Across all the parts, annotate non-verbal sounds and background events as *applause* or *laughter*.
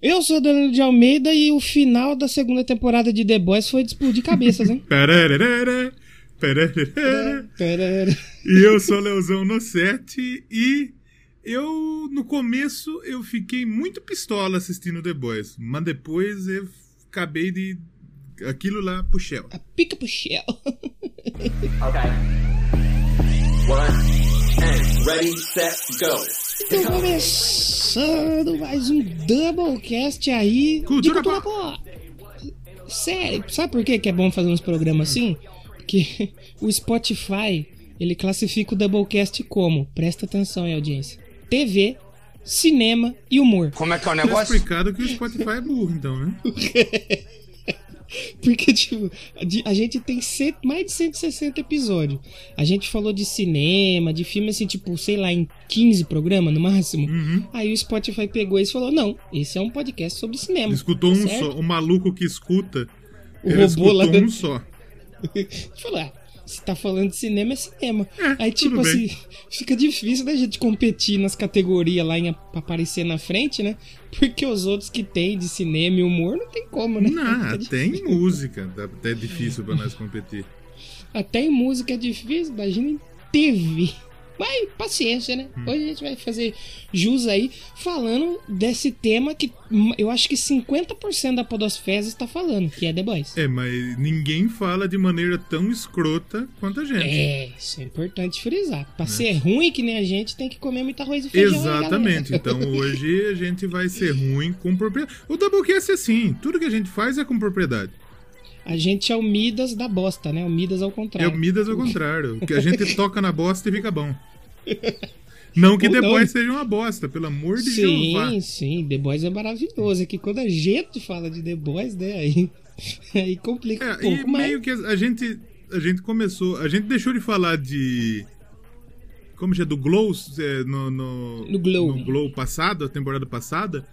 Eu sou Danilo de Almeida e o final da segunda temporada de The Boys foi de explodir cabeças, hein? *laughs* E eu sou Leozão no set e eu no começo eu fiquei muito pistola assistindo The Boys, mas depois eu acabei de aquilo lá pro Shell. A pica pro Shell. *laughs* Okay. One, and ready, set, go. Então, começando mais um Doublecast aí Cultura de cultura pop. Sério, sabe por que que é bom fazer uns programas assim? Porque *laughs* o Spotify, ele classifica o Doublecast como, presta atenção aí, audiência, TV, cinema e humor. Como é que é o Tá negócio? explicado que o Spotify é burro, então, né? *laughs* *laughs* Porque, tipo, a gente tem mais de 160 episódios. A gente falou de cinema, de filme, assim, tipo, sei lá, em 15 programas no máximo. Uhum. Aí o Spotify pegou isso e falou: não, esse é um podcast sobre cinema. Escutou um Certo? só, o maluco que escuta. O robô lá escutou da- um só. *laughs* Falou, ah, se tá falando de cinema, é cinema. É, Aí, tipo bem. assim, fica difícil da gente competir nas categorias lá em, aparecer na frente, né? Porque os outros que tem de cinema e humor não tem como, né? Não, Fica tem música, até é difícil pra nós competir. Até em música é difícil, imagina em TV. Mas paciência, né? Hum. Hoje a gente vai fazer jus aí falando desse tema que hum, eu acho que 50% da Podosfera está falando, que é The Boys. É, mas ninguém fala de maneira tão escrota quanto a gente. É, isso é importante frisar. Pra ser ruim que nem a gente, tem que comer muito arroz e feijão. né, Exatamente. Então hoje a gente vai ser *laughs* ruim com propriedade. O Doublecast é assim: tudo que a gente faz é com propriedade. A gente é o Midas da bosta, né? O Midas ao É contrário. o Midas ao contrário. Que a gente toca na bosta e fica bom. *laughs* Não que Ou The não. Boys seja uma bosta, pelo amor de Jeová. Sim, sim, The Boys é maravilhoso. É que quando a gente fala de The Boys, né? Aí, *laughs* aí complica É, um pouco, e mas. meio que a gente, a gente começou. A gente deixou de falar de. Como já do Glow é, no, no, No Glow. no Glow passado, a temporada passada,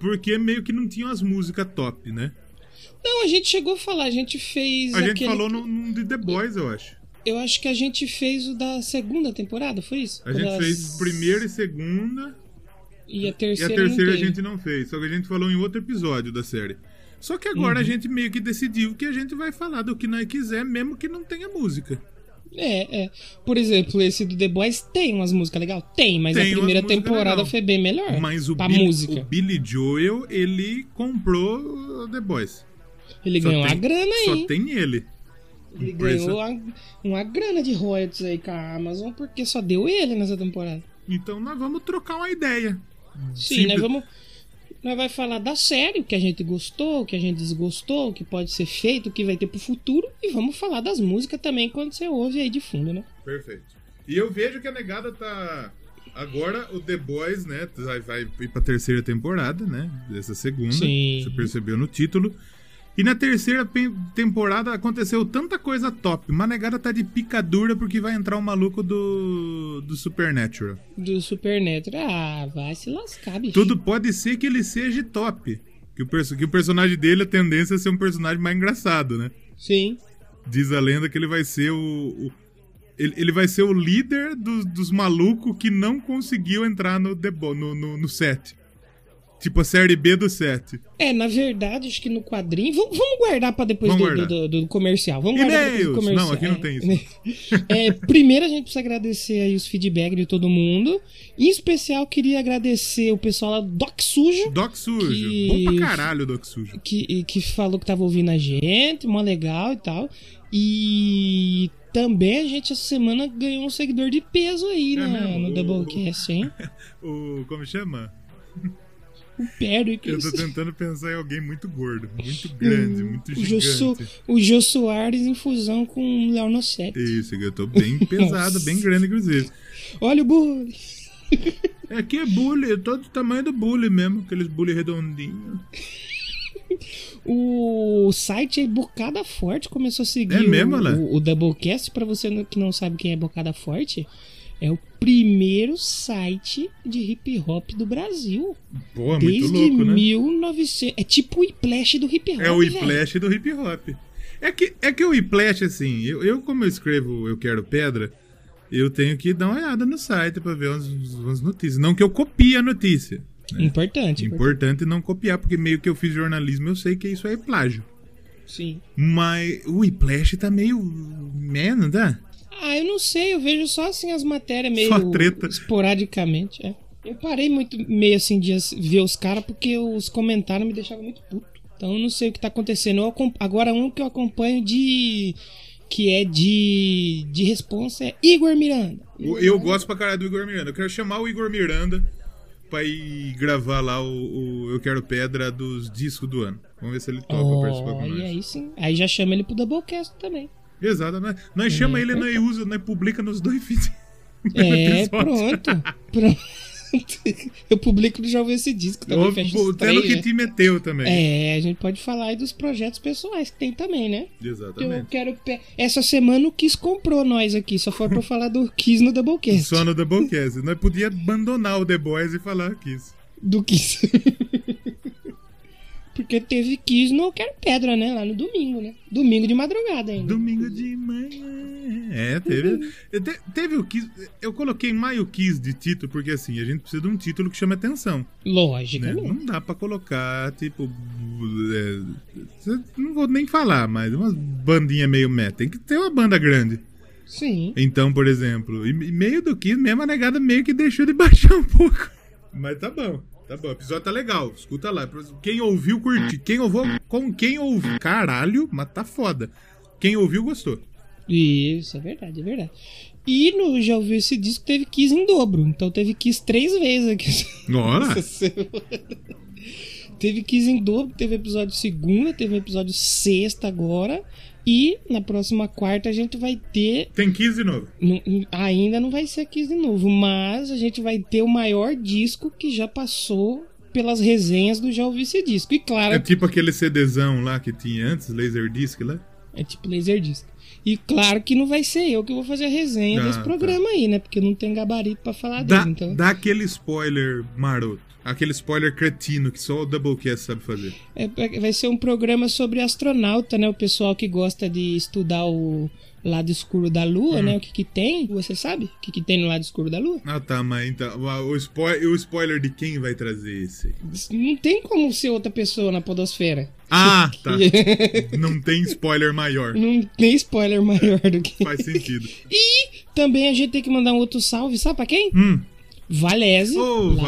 porque meio que não tinham as músicas top, né? Não, a gente chegou a falar, a gente fez. A gente aquele- falou no, de The Boys, eu acho. Eu acho que a gente fez o da segunda temporada, foi isso? A Quando gente elas- fez primeira e segunda, E a e a terceira. terceira a gente não fez. Só que a gente falou em outro episódio da série. Só que agora a Uhum. gente meio que decidiu que a gente vai falar do que nós quiser, mesmo que não tenha música. É, é. Por exemplo, esse do The Boys tem umas músicas legais? Tem, mas Tem a primeira temporada legal. foi bem melhor. Mas o, pra Billy, música. o Billy Joel, ele comprou o The Boys. Ele Só ganhou tem- uma grana aí. Só tem ele. Ele ganhou uma, uma grana de royalties aí com a Amazon, porque só deu ele nessa temporada. Então nós vamos trocar uma ideia. Sim, Simples. nós vamos. Nós vai falar da série, o que a gente gostou, o que a gente desgostou, o que pode ser feito, o que vai ter pro futuro. E vamos falar das músicas também quando você ouve aí de fundo, né? Perfeito. E eu vejo que a negada tá. Agora o The Boys, né? Vai, vai ir pra terceira temporada, né? Dessa segunda. Sim. Você percebeu no título. E na terceira temporada aconteceu tanta coisa top. Mas a negada tá de picadura porque vai entrar o maluco do. do Supernatural. Do Supernatural. Ah, vai se lascar, bicho. Tudo pode ser que ele seja top. Que o, que o personagem dele, a tendência é ser um personagem mais engraçado, né? Sim. Diz a lenda que ele vai ser o. o- ele, ele vai ser o líder dos, dos malucos que não conseguiu entrar no, no, no, no set. Tipo a série B do set. É, na verdade, acho que no quadrinho. Vamos, vamos guardar pra depois do, Vamos do, guardar. do- do comercial. Vamos guardar do E-mails! comercial. Não, aqui não É, tem né? *laughs* É, primeiro a gente precisa agradecer aí os feedbacks de todo mundo. Em especial, queria agradecer o pessoal lá do Doc Sujo. Doc Sujo. Que- Bom pra caralho Doc Sujo. que, que falou que tava ouvindo a gente, mó legal e tal. E também a gente essa semana ganhou um seguidor de peso aí É na- mesmo? no O- Doublecast, hein? *laughs* O. Como chama? O Eu tô tentando pensar em alguém muito gordo, muito grande, muito O Jô, Su- gigante. o Jô Soares em fusão com o Léo Nossetti. Isso, eu tô bem *laughs* pesado, bem grande, inclusive. Olha o bullying. Aqui *laughs* é bully, eu tô do tamanho do bully mesmo, aqueles bully redondinhos. *laughs* O site aí, Bocada Forte, começou a seguir É mesmo, o, o, o Doublecast. Pra você que não sabe quem é Bocada Forte, é o primeiro site de hip hop do Brasil. Pô, é muito Desde louco, né? 1900. É tipo o Iplash do hip hop. É o. Iplash do hip hop. É que, é que o Iplash, assim, eu, eu como eu escrevo Eu Quero Pedra, eu tenho que dar uma olhada no site pra ver umas, umas notícias. Não que eu copie a notícia. Importante. importante. Importante não copiar, porque meio que eu fiz jornalismo, eu sei que isso é plágio. Sim. Mas o Whiplash tá meio. Né, não tá? Ah, eu não sei, eu vejo só assim as matérias meio Só treta. esporadicamente. É. Eu parei muito meio assim de ver os caras porque os comentários me deixavam muito puto. Então eu não sei o que tá acontecendo. Eu agora um que eu acompanho de. que é de. de responsa é Igor Miranda. O- Eu gosto pra caralho do Igor Miranda. Eu quero chamar o Igor Miranda pra ir gravar lá o, o Eu Quero Pedra dos discos do ano. Vamos ver se ele topa participar com Oh, nós. e aí sim. Aí já chama ele pro Doublecast também. Exatamente. Nós chama ele, nós usa, nós publica nos dois *laughs* feeds. É, pronto. Pronto. Eu publico no Já Ouvi Esse Disco também. Ou fecha os Tendo que né? te meteu também. É, a gente pode falar aí dos projetos pessoais que tem também, né? Eu Exatamente. quero. pe- Essa semana o Kiss comprou nós aqui, só foi pra *laughs* falar do Kiss no Doublecast. Só no Doublecast. Nós podia abandonar o The Boys e falar Kiss. Do Kiss. *laughs* Porque teve Kiss no Quero Pedra, né? Lá no domingo, né? Domingo de madrugada ainda. Domingo de manhã. É, teve. te- Teve o Kiss. Eu coloquei mais o Kiss de título, porque assim, a gente precisa de um título que chame atenção. Né? Logicamente. Não dá pra colocar, tipo. é, não vou nem falar, mas umas bandinhas meio meta. Tem que ter uma banda grande. Sim. Então, por exemplo, e e meio do Kiss, mesmo a negada meio que deixou de *laughs* baixar um pouco. Mas tá bom. Tá bom, o episódio tá legal. Escuta lá. Quem ouviu, curte. Quem ouviu, com quem ouviu. Caralho, mas tá foda. Quem ouviu, gostou. Isso, é verdade, é verdade. E no Já Ouviu Esse Disco teve Kiss em dobro. Então teve Kiss três vezes aqui. Semana. Teve 15 em dobro, teve episódio segunda, teve episódio sexta agora. E na próxima quarta a gente vai ter. Tem 15 de novo. ainda não vai ser 15 de novo, mas a gente vai ter o maior disco que já passou pelas resenhas do Já Ouvi Esse Disco. E claro, É tipo aquele CDzão lá que tinha antes, Laserdisc lá. é tipo Laserdisc. E claro que não vai ser eu que vou fazer a resenha Ah, desse tá. programa aí, né? Porque não tem gabarito pra falar Dá, dele. Então, dá aquele spoiler maroto. Aquele spoiler cretino que só o Doublecast sabe fazer. É, é- vai ser um programa sobre astronauta, né? O pessoal que gosta de estudar o lado escuro da Lua, Hum. né? O que que tem? Você sabe? O que que tem no lado escuro da Lua? Ah tá, mas então. O, spo- o spoiler de quem vai trazer esse? Não tem como ser outra pessoa na podosfera. Ah, *laughs* tá. *laughs* Não tem spoiler maior. Não tem spoiler maior do que... Faz sentido. *laughs* E também a gente tem que mandar um outro salve, sabe pra quem? Hum. Valese, lá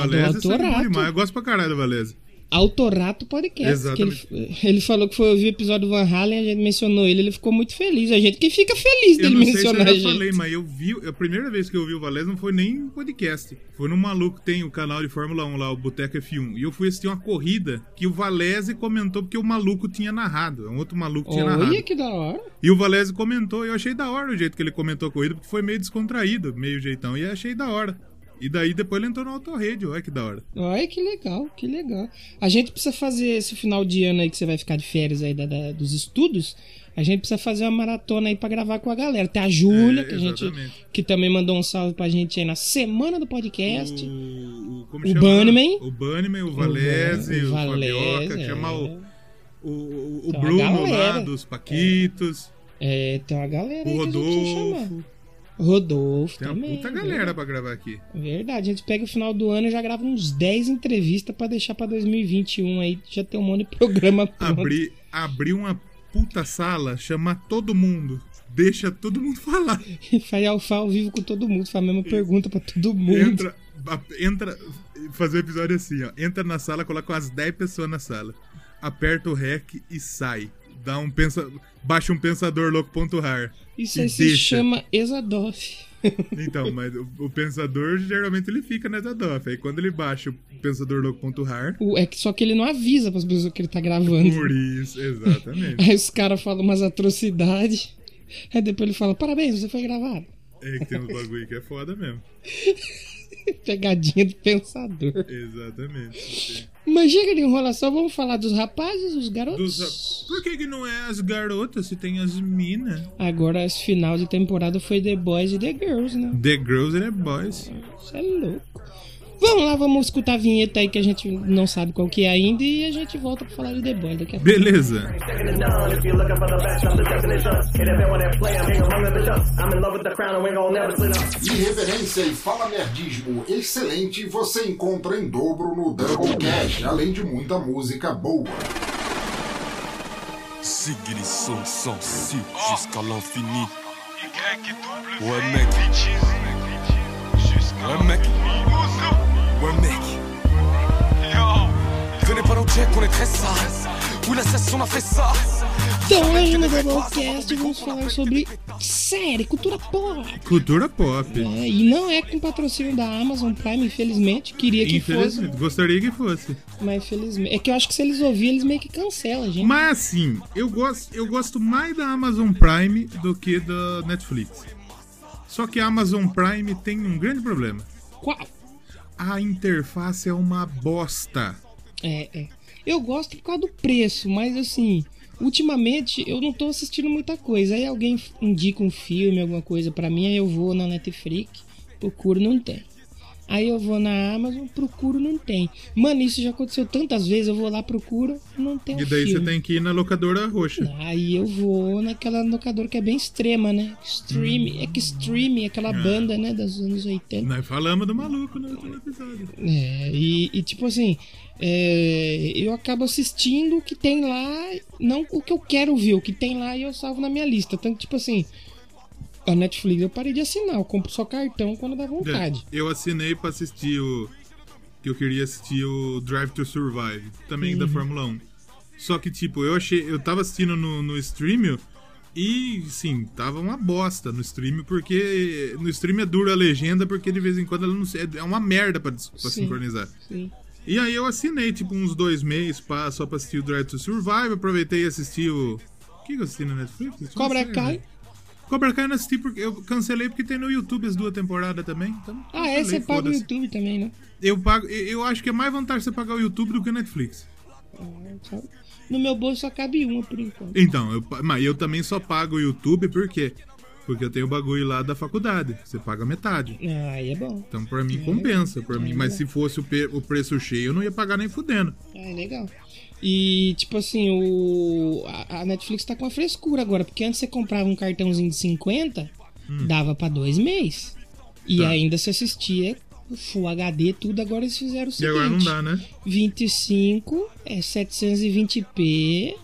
Valese, do é Autorato. demais. Eu gosto pra caralho do Valese. Autorato Podcast. Exatamente. Ele, ele falou que foi ouvir o episódio do Van Halen, a gente mencionou ele, ele ficou muito feliz. A gente que fica feliz Eu dele sei se eu mencionar a gente. falei, mas eu vi. A primeira vez que eu vi o Valese não foi nem em podcast. Foi num maluco tem o canal de Fórmula 1 lá, o Boteco F1. E eu fui assistir uma corrida que o Valese comentou porque o maluco tinha narrado. Um outro maluco tinha narrado. Olha que da hora. E o Valese comentou, eu achei da hora o jeito que ele comentou a corrida, porque foi meio descontraído, meio jeitão, e eu achei da hora. E daí depois ele entrou no autorradio, olha que da hora. Olha que legal, que legal. A gente precisa fazer esse final de ano aí que você vai ficar de férias aí da- da- dos estudos. A gente precisa fazer uma maratona aí pra gravar com a galera. Tem a Júlia, É, que a gente que também mandou um salve pra gente aí na semana do podcast. O, o, O chama? Bunnyman. O Bunnyman, o Valese, o, Valese, Fabioca, é. chamar o, o, o, o Bruno lá dos Paquitos, É, tem uma galera o aí que a gente precisa chamar. Rodolfo. Tem uma também. puta galera pra gravar aqui. Verdade, a gente pega o final do ano e já grava uns 10 entrevistas pra deixar pra 2021 aí, já tem um monte de programa pronto. Abrir, abrir uma puta sala, chamar todo mundo. Deixa todo mundo falar. E *laughs* faz alfa ao vivo com todo mundo, faz a mesma pergunta pra todo mundo. Entra, entra, fazer o episódio assim, ó. Entra na sala, coloca umas 10 pessoas na sala. Aperta o REC e sai. Dá um pensa, baixa um pensador louco.rar. Isso aí se deixa. chama Exadoff. *laughs* Então, mas o, o pensador geralmente ele fica nessa DOF. Aí quando ele baixa o pensador louco.rar, É que só que ele não avisa pras pessoas que ele tá gravando. por isso, exatamente. *laughs* Aí os caras falam umas atrocidades. Aí depois ele fala, parabéns, você foi gravado. É que tem uns bagulho que é foda mesmo. *laughs* *laughs* Pegadinha do pensador. Exatamente. Mas chega de enrolação, vamos falar dos rapazes, dos garotos. Dos- por que, que não é as garotas se tem as minas? Agora, esse final de temporada foi The Boys e The Girls, né? The Girls and the Boys. Isso é louco. Vamos lá, vamos escutar a vinheta aí que a gente não sabe qual que é ainda e a gente volta pra falar de The Boys daqui a pouco. Beleza. Irreverência e fala nerdismo excelente você encontra em dobro no Doublecast, além de muita música boa. Sigrid sont sensibles jusqu'à l'infini. Ouais mec. Ouais mec. Ouais mec. Venez pas check, on est très sale. Oui la session a fait ça. Então, hoje no Doublecast vamos falar sobre série, cultura pop. Cultura pop. É, e não é com patrocínio da Amazon Prime, infelizmente. Queria que fosse, gostaria que fosse. mas infelizmente. É que eu acho que se eles ouvirem, eles meio que cancelam, a gente. Mas assim, eu gosto, eu gosto mais da Amazon Prime do que da Netflix. Só que a Amazon Prime tem um grande problema. Qual? A interface é uma bosta. É, é. Eu gosto por causa do preço, mas assim, ultimamente eu não tô assistindo muita coisa. Aí alguém indica um filme, alguma coisa pra mim, aí eu vou na Netflix, procuro, não tem. Aí eu vou na Amazon, procuro, não tem. Mano, isso já aconteceu tantas vezes, eu vou lá, procuro, não tem E daí você filme. tem que ir na locadora roxa. Aí eu vou naquela locadora que é bem extrema, né? Extreme, é que Extreme, aquela banda, né, dos anos 80. Nós falamos do maluco no último episódio. É, e, e, tipo assim, é, eu acabo assistindo o que tem lá, não o que eu quero ver, o que tem lá e eu salvo na minha lista. Tanto tipo assim, a Netflix eu parei de assinar, eu compro só cartão quando dá vontade. É, eu assinei pra assistir o. Que eu queria assistir o Drive to Survive, também Uhum. da Fórmula 1. Só que, tipo, eu achei. Eu tava assistindo no, no stream e, sim, tava uma bosta no stream, porque. No stream é dura a legenda, porque de vez em quando ela não se- é uma merda pra, pra Sim. sincronizar. Sim. E aí eu assinei, tipo, uns dois meses pra, só pra assistir o Drive to Survive. Aproveitei e assisti o. O que, que eu assisti na Netflix? Cobra série, Kai. né? Cobra Kai eu não assisti porque eu cancelei porque tem no YouTube as duas temporadas também. Então, Ah, é, você paga o. YouTube também, né? Eu pago, eu acho que é mais vantagem você pagar o YouTube do que o Netflix. Só- No meu bolso só cabe uma por enquanto. Então, eu, mas eu também só pago o YouTube por quê? Porque eu tenho o bagulho lá da faculdade. Você paga metade. Ah, Aí é bom. Então, pra mim, compensa. Pra mim, mas é. se fosse o, o preço cheio, eu não ia pagar nem fudendo. Ah, é legal. E, tipo assim, o a, a Netflix tá com a frescura agora, porque antes você comprava um cartãozinho de 50, dava pra dois meses. E Hum. Tá. ainda se assistia Full HD, tudo. Agora eles fizeram o E seguinte: agora não dá, né? 25 é 720p.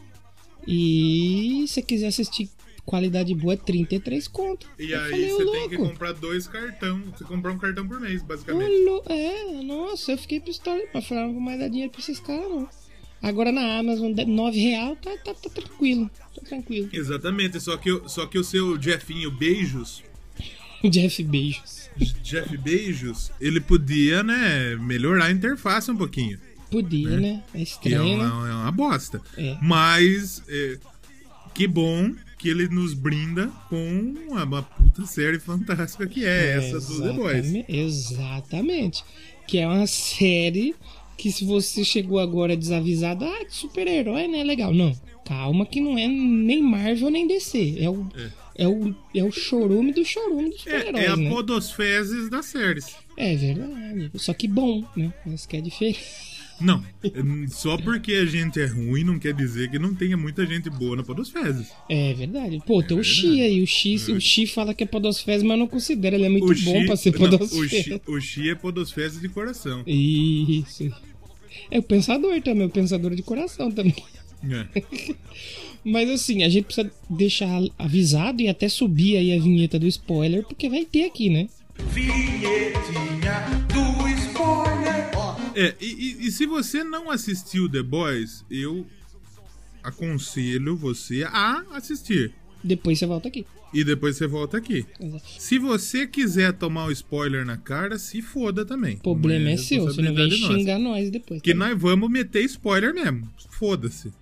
E se você quiser assistir qualidade boa, é 33 conto. E Eu aí falei, você tem que comprar dois cartão. Você comprar um cartão por mês, basicamente. Ô, lou- É, nossa, eu fiquei pistola. Mas falei, não vou mais dar dinheiro pra esses caras, não. Agora na Amazon, 9 real, tá, tá, tá tranquilo. Tá tranquilo. Exatamente, só que, o- só que o seu Jeffinho Beijos, Jeff Beijos. Jeff Beijos, ele podia, né, melhorar a interface um pouquinho. Podia, né? É Que é estranho, né? uma, é uma bosta. É. Mas, é, que bom que ele nos brinda com uma, puta série fantástica que é, essa do The Boys. Exatamente. Que é uma série que se você chegou agora desavisado, ah, super-herói, né? Legal. Não, calma que não é nem Marvel nem DC. É o, é. o, é o chorume do chorume dos É, super-heróis, é a né? podosfezes das séries. É verdade. Só que bom, né? Mas que é diferente. Não, só porque a gente é ruim não quer dizer que não tenha muita gente boa na podosfezes. É verdade. Pô, tem o verdade. Xi aí. O Xi, o Xi fala que é podosfezes, mas não considera. Ele é muito O bom Xi- pra ser não, o, podosfezes. Xi, o Xi é podosfezes de coração. Isso. É o pensador também, o pensador de coração também. É. *laughs* Mas assim, a gente precisa deixar avisado e até subir aí a vinheta do spoiler, porque vai ter aqui, né? É, e, e- e se você não assistiu The Boys, eu aconselho você a assistir. Depois você volta aqui. E depois você volta aqui. Exato. Se você quiser tomar o spoiler na cara, se foda também. O problema Não é seu, você não vem nossa. xingar nós depois. Porque tá? nós vamos meter spoiler mesmo. Foda-se.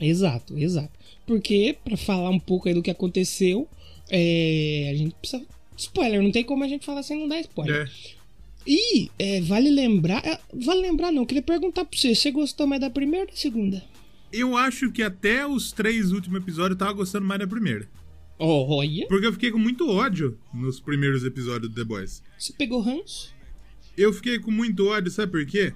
Exato, exato. Porque, pra falar um pouco aí do que aconteceu, é, a gente precisa. Spoiler, não tem como a gente falar sem não dar spoiler. É. E é, vale lembrar. é, Vale lembrar, não, queria perguntar pra você: você gostou mais da primeira ou da segunda? Eu acho que até os três últimos episódios eu tava gostando mais da primeira. Olha, Porque eu fiquei com muito ódio nos primeiros episódios do The Boys. você pegou ranço? Eu fiquei com muito ódio, sabe por quê?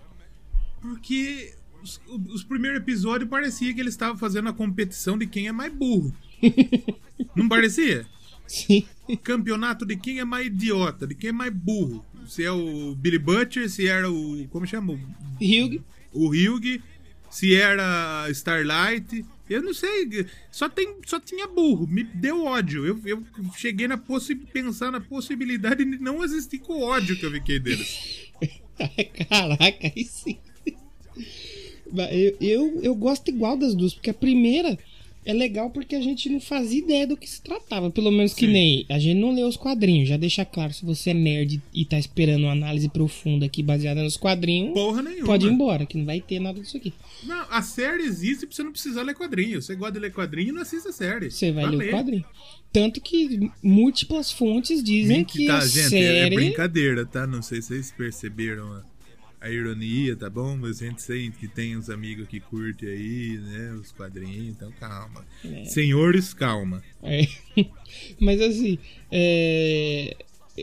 Porque os, os primeiros episódios parecia que eles estavam fazendo a competição de quem é mais burro. *laughs* Não parecia? Sim. Campeonato de quem é mais idiota, de quem é mais burro. Se é o Billy Butcher, se era o. Como chama? O- Hugh, O Hugh, se era Starlight. Eu não sei. Só, tem, só tinha burro. Me deu ódio. Eu, eu cheguei na possi pensar na possibilidade de não existir com o ódio que eu fiquei deles. *laughs* Caraca, aí sim. Eu, eu, eu gosto igual das duas, porque a primeira é legal porque a gente não fazia ideia do que se tratava. Pelo menos que Sim. nem. A gente não lê os quadrinhos. Já deixa claro, se você é nerd e tá esperando uma análise profunda aqui baseada nos quadrinhos, Porra nenhuma. pode ir embora, que não vai ter nada disso aqui. Não, a série existe pra você não precisar ler quadrinho. Você gosta de ler quadrinho, não assista a série. Você vai ler o quadrinho. Tanto que múltiplas fontes dizem Sim, que tá, a gente, é série. brincadeira, tá? Não sei se vocês perceberam a, a ironia, tá bom? Mas a gente sente que tem uns amigos que curtem aí, né? Os quadrinhos, então calma. É. Senhores, calma. É. *laughs* Mas assim, é,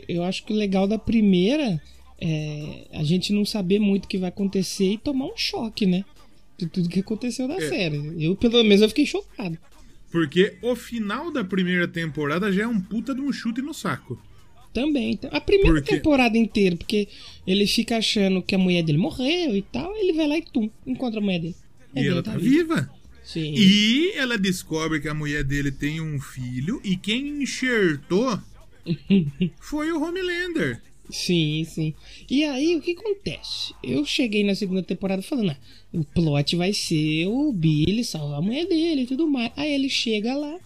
eu acho que o legal da primeira é a gente não saber muito o que vai acontecer e tomar um choque, né? De tudo que aconteceu É. na série. Eu, pelo menos, eu fiquei chocado. Porque o final da primeira temporada já é um puta de um chute no saco. Também. A primeira Por quê? temporada inteira, porque ele fica achando que a mulher dele morreu e tal, ele vai lá e tum, encontra a mulher dele. É e dele, ela tá viva. Sim. E ela descobre que a mulher dele tem um filho e quem enxertou *laughs* foi o Homelander. Sim, sim. E aí, o que acontece? Eu cheguei na segunda temporada falando, ah, o plot vai ser o Billy salvar a mulher dele e tudo mais. Aí ele chega lá,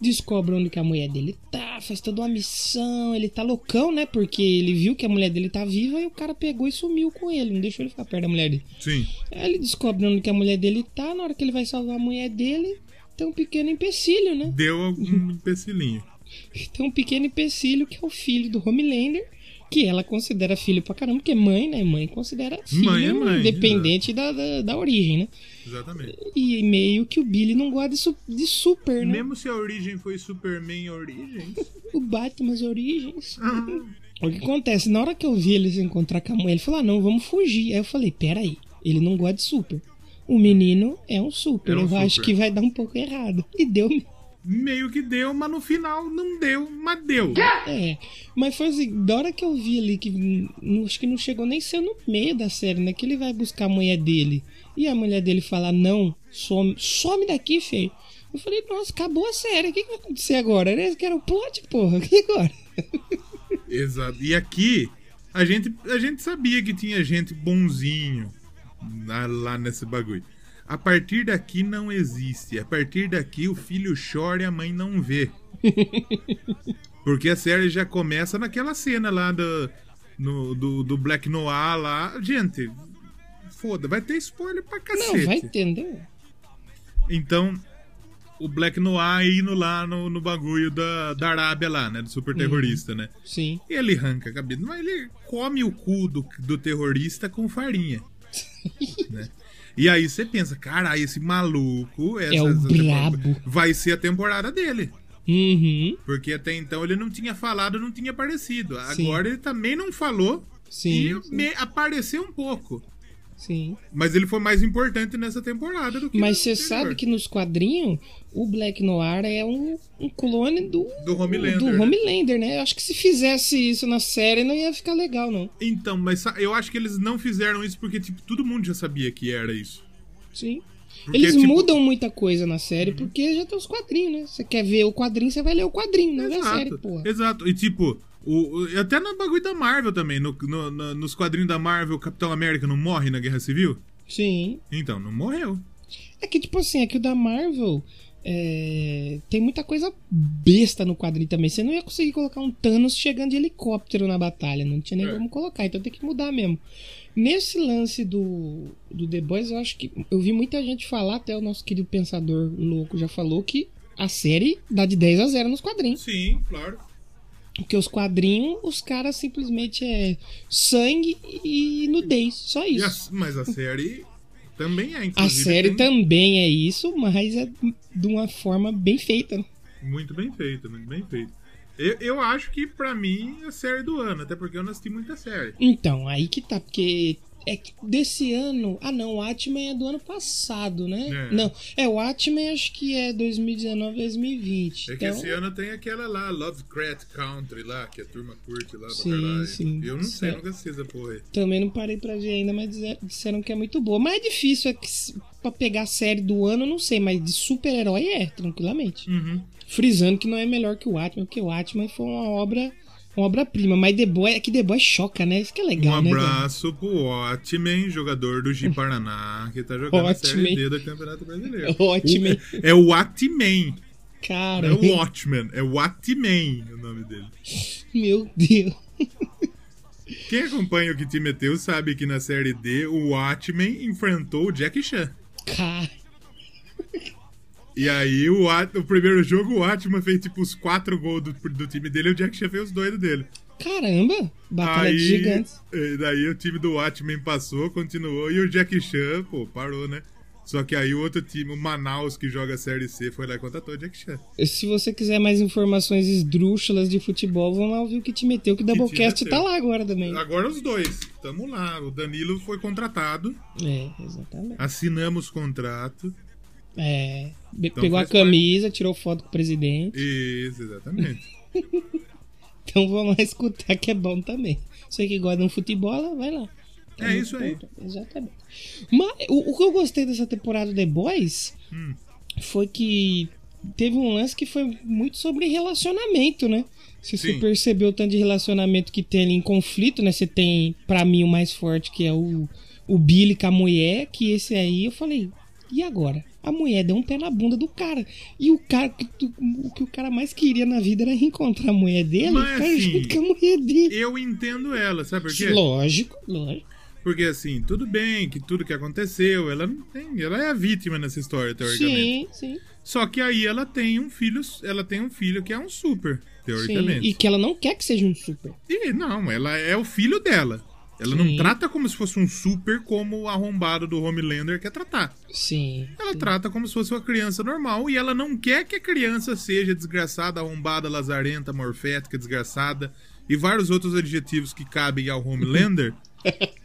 descobre onde que a mulher dele tá, faz toda uma missão, ele tá loucão, né? Porque ele viu que a mulher dele tá viva e o cara pegou e sumiu com ele, não deixou ele ficar perto da mulher dele. Sim. Aí ele descobre onde que a mulher dele tá, na hora que ele vai salvar a mulher dele, tem um pequeno empecilho, né? Deu *laughs* algum empecilinho. Tem um pequeno empecilho que é o filho do Homelander, que ela considera filho pra caramba, porque mãe, né? Mãe considera filho Mãe é mãe, independente da, da, da origem, né? Exatamente. E meio que o Billy não gosta de, su- de super, né? Mesmo se a origem foi Superman Origins. O Batman, as origens. ah, O que acontece? Na hora que eu vi ele se encontrar com a mãe, ele falou: ah, não, vamos fugir. Aí eu falei: peraí, ele não gosta de super. O menino é um super. É um eu acho super. que vai dar um pouco errado. E deu meio que deu, mas no final não deu, mas deu. É, mas foi assim, da hora que eu vi ali, que não, acho que não chegou nem ser no meio da série, né? Que ele vai buscar a mulher dele e a mulher dele fala, não, some, some daqui, feio. Eu falei, nossa, acabou a série, o que, que vai acontecer agora? Era esse que era o plot, porra, *laughs* o que agora? Exato. E aqui, a gente, a gente sabia que tinha gente bonzinho lá, lá nesse bagulho. A partir daqui não existe. A partir daqui o filho chora e a mãe não vê. *laughs* Porque a série já começa naquela cena lá do, no- do, do Black Noir lá. Gente, foda, vai ter spoiler pra cacete. Não, vai entender. Então, o Black Noir indo lá no, no bagulho da, da Arábia lá, né? Do super terrorista, né? Sim. E ele arranca a cabeça. Mas ele come o cu do, do terrorista com farinha. *laughs* né? E aí você pensa, caralho, esse maluco essa, É o brabo. vai ser a temporada dele. Uhum. Porque até então ele não tinha falado, não tinha aparecido. Sim. Agora ele também não falou Sim, e me- apareceu um pouco. Sim. Mas ele foi mais importante nessa temporada do que Mas você sabe que nos quadrinhos, o Black Noir é um, um clone do, Do Homelander, do né? Homelander, né? Eu acho que se fizesse isso na série não ia ficar legal, não. Então, mas eu acho que eles não fizeram isso porque, tipo, todo mundo já sabia que era isso. Sim. Porque, Eles tipo, mudam muita coisa na série porque já tem os quadrinhos, né? Você quer ver o quadrinho, você vai ler o quadrinho, não vê a série, porra. Exato. E tipo, o, o- até no bagulho da Marvel também, no, no- no- nos quadrinhos da Marvel, o Capitão América não morre na Guerra Civil? Sim. Então, não morreu. É que, tipo assim, é que o da Marvel é, tem muita coisa besta no quadrinho também. Você não ia conseguir colocar um Thanos chegando de helicóptero na batalha. Não tinha nem É. como colocar, então tem que mudar mesmo. Nesse lance do, do The Boys, eu acho que. Eu vi muita gente falar, até o nosso querido pensador louco já falou, que a série dá de 10 a 0 nos quadrinhos. Sim, claro. Porque os quadrinhos, os caras simplesmente é sangue e nudez. Só isso. a- mas a série também é, A inclusive. série tem também é isso, mas é de uma forma bem feita. né? Muito bem feita, muito bem feita. Eu, eu acho que pra mim é a série do ano, até porque eu não assisti muita série. Então, aí que tá, porque é que desse ano. Ah, não, o Watchmen é do ano passado, né? É. Não, é, o Watchmen acho que é 2019, 2020. É que então, esse ano tem aquela lá, Lovecraft Country lá, que a turma curte lá Sim, caralho. sim. Eu não sei, Certo. nunca assisti essa porra aí. Também não parei pra ver ainda, mas disseram que é muito boa. Mas é difícil, é que pra pegar a série do ano, não sei, mas de super-herói é, tranquilamente. Uhum. Frisando que não é melhor que o Watchmen, porque o Watchmen foi uma obra. Uma obra-prima, mas The Boy, é que The Boy choca, né? Isso que é legal, um né? cara? abraço pro Watchmen, jogador do Gi Paraná, que tá jogando a série. D do Campeonato Brasileiro. *laughs* Watchmen. O- É o Watchmen. Cara, Não é o Watchmen, é Watchmen o nome dele. meu Deus. Quem acompanha o que te meteu sabe que na série D o Watchmen enfrentou o Jack Chan. Cara, E aí o, o primeiro jogo o Watchmen fez tipo os quatro gols do, do time dele e o Jack Chan fez os dois dele. caramba. Batalha aí, de gigantes. eh, daí o time do Watchmen passou, continuou e o Jack Chan, pô, parou, né? Só que aí o outro time, o Manaus, que joga a Série C, foi lá e contratou o Jack Chan. Se você quiser mais informações esdrúxulas de futebol, vão lá ouvir o que te meteu, que o Doublecast tá lá agora também. Agora os dois, tamo lá. O Danilo foi contratado, É, exatamente. assinamos contrato. É, Então pegou a faz parte. camisa, tirou foto com o presidente. Isso, exatamente. *laughs* Então vamos lá escutar que é bom também. Você que gosta de um futebol, vai lá. É isso aí. Exatamente. Mas o, o que eu gostei dessa temporada do The Boys Hum. foi que teve um lance que foi muito sobre relacionamento, né? Se você percebeu o tanto de relacionamento que tem ali em conflito, né? Você tem, pra mim, o mais forte, que é o, o Billy com a mulher, que esse aí eu falei, e agora? A mulher deu um pé na bunda do cara. E o cara, o que o cara mais queria na vida era reencontrar a mulher dele Mas, e ficar assim, junto com a mulher dele. Eu entendo ela, sabe por quê? Lógico, lógico. Porque assim, tudo bem que tudo que aconteceu, ela não tem. Ela é a vítima nessa história, teoricamente. Sim, sim. Só que aí ela tem um filho. Ela tem um filho que é um super, sim. teoricamente. E que ela não quer que seja um super. E não, ela é o filho dela. Ela não Sim. trata como se fosse um super como o arrombado do Homelander quer tratar. Sim. Ela trata como se fosse uma criança normal e ela não quer que a criança seja desgraçada, arrombada, lazarenta, morfética, desgraçada e vários outros adjetivos que cabem ao Homelander. *laughs*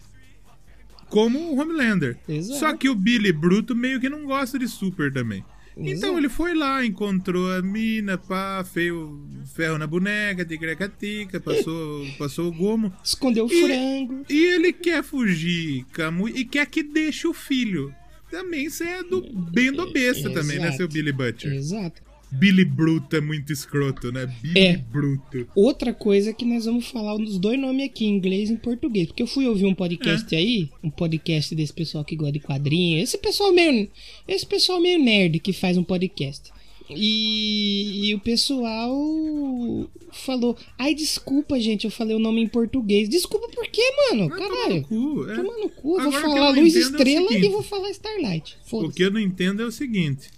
como o Homelander. Exato. Só que o Billy Bruto meio que não gosta de super também. Então Exato. ele foi lá, encontrou a mina, pá, fez o ferro na boneca, de grecatica, passou, passou o gomo. Escondeu o E- frango. E ele quer fugir mulher e quer que deixe o filho. Também isso é do bem do besta também, né, seu Billy Butcher? Exato. Billy Bruto é muito escroto, né? Billy É. Bruto. Outra coisa que nós vamos falar dos dois nomes aqui, em inglês e em português. Porque eu fui ouvir um podcast É. aí, um podcast desse pessoal que gosta de quadrinhos. Esse pessoal meio. Esse pessoal meio nerd que faz um podcast. E, e o pessoal falou: Ai, desculpa, gente, eu falei o nome em português. Desculpa por quê, mano? Tomar Caralho. no cu, é. Toma no cu. Eu vou falar não Luz é Estrela seguinte. e vou falar Starlight. O que eu não entendo é o seguinte.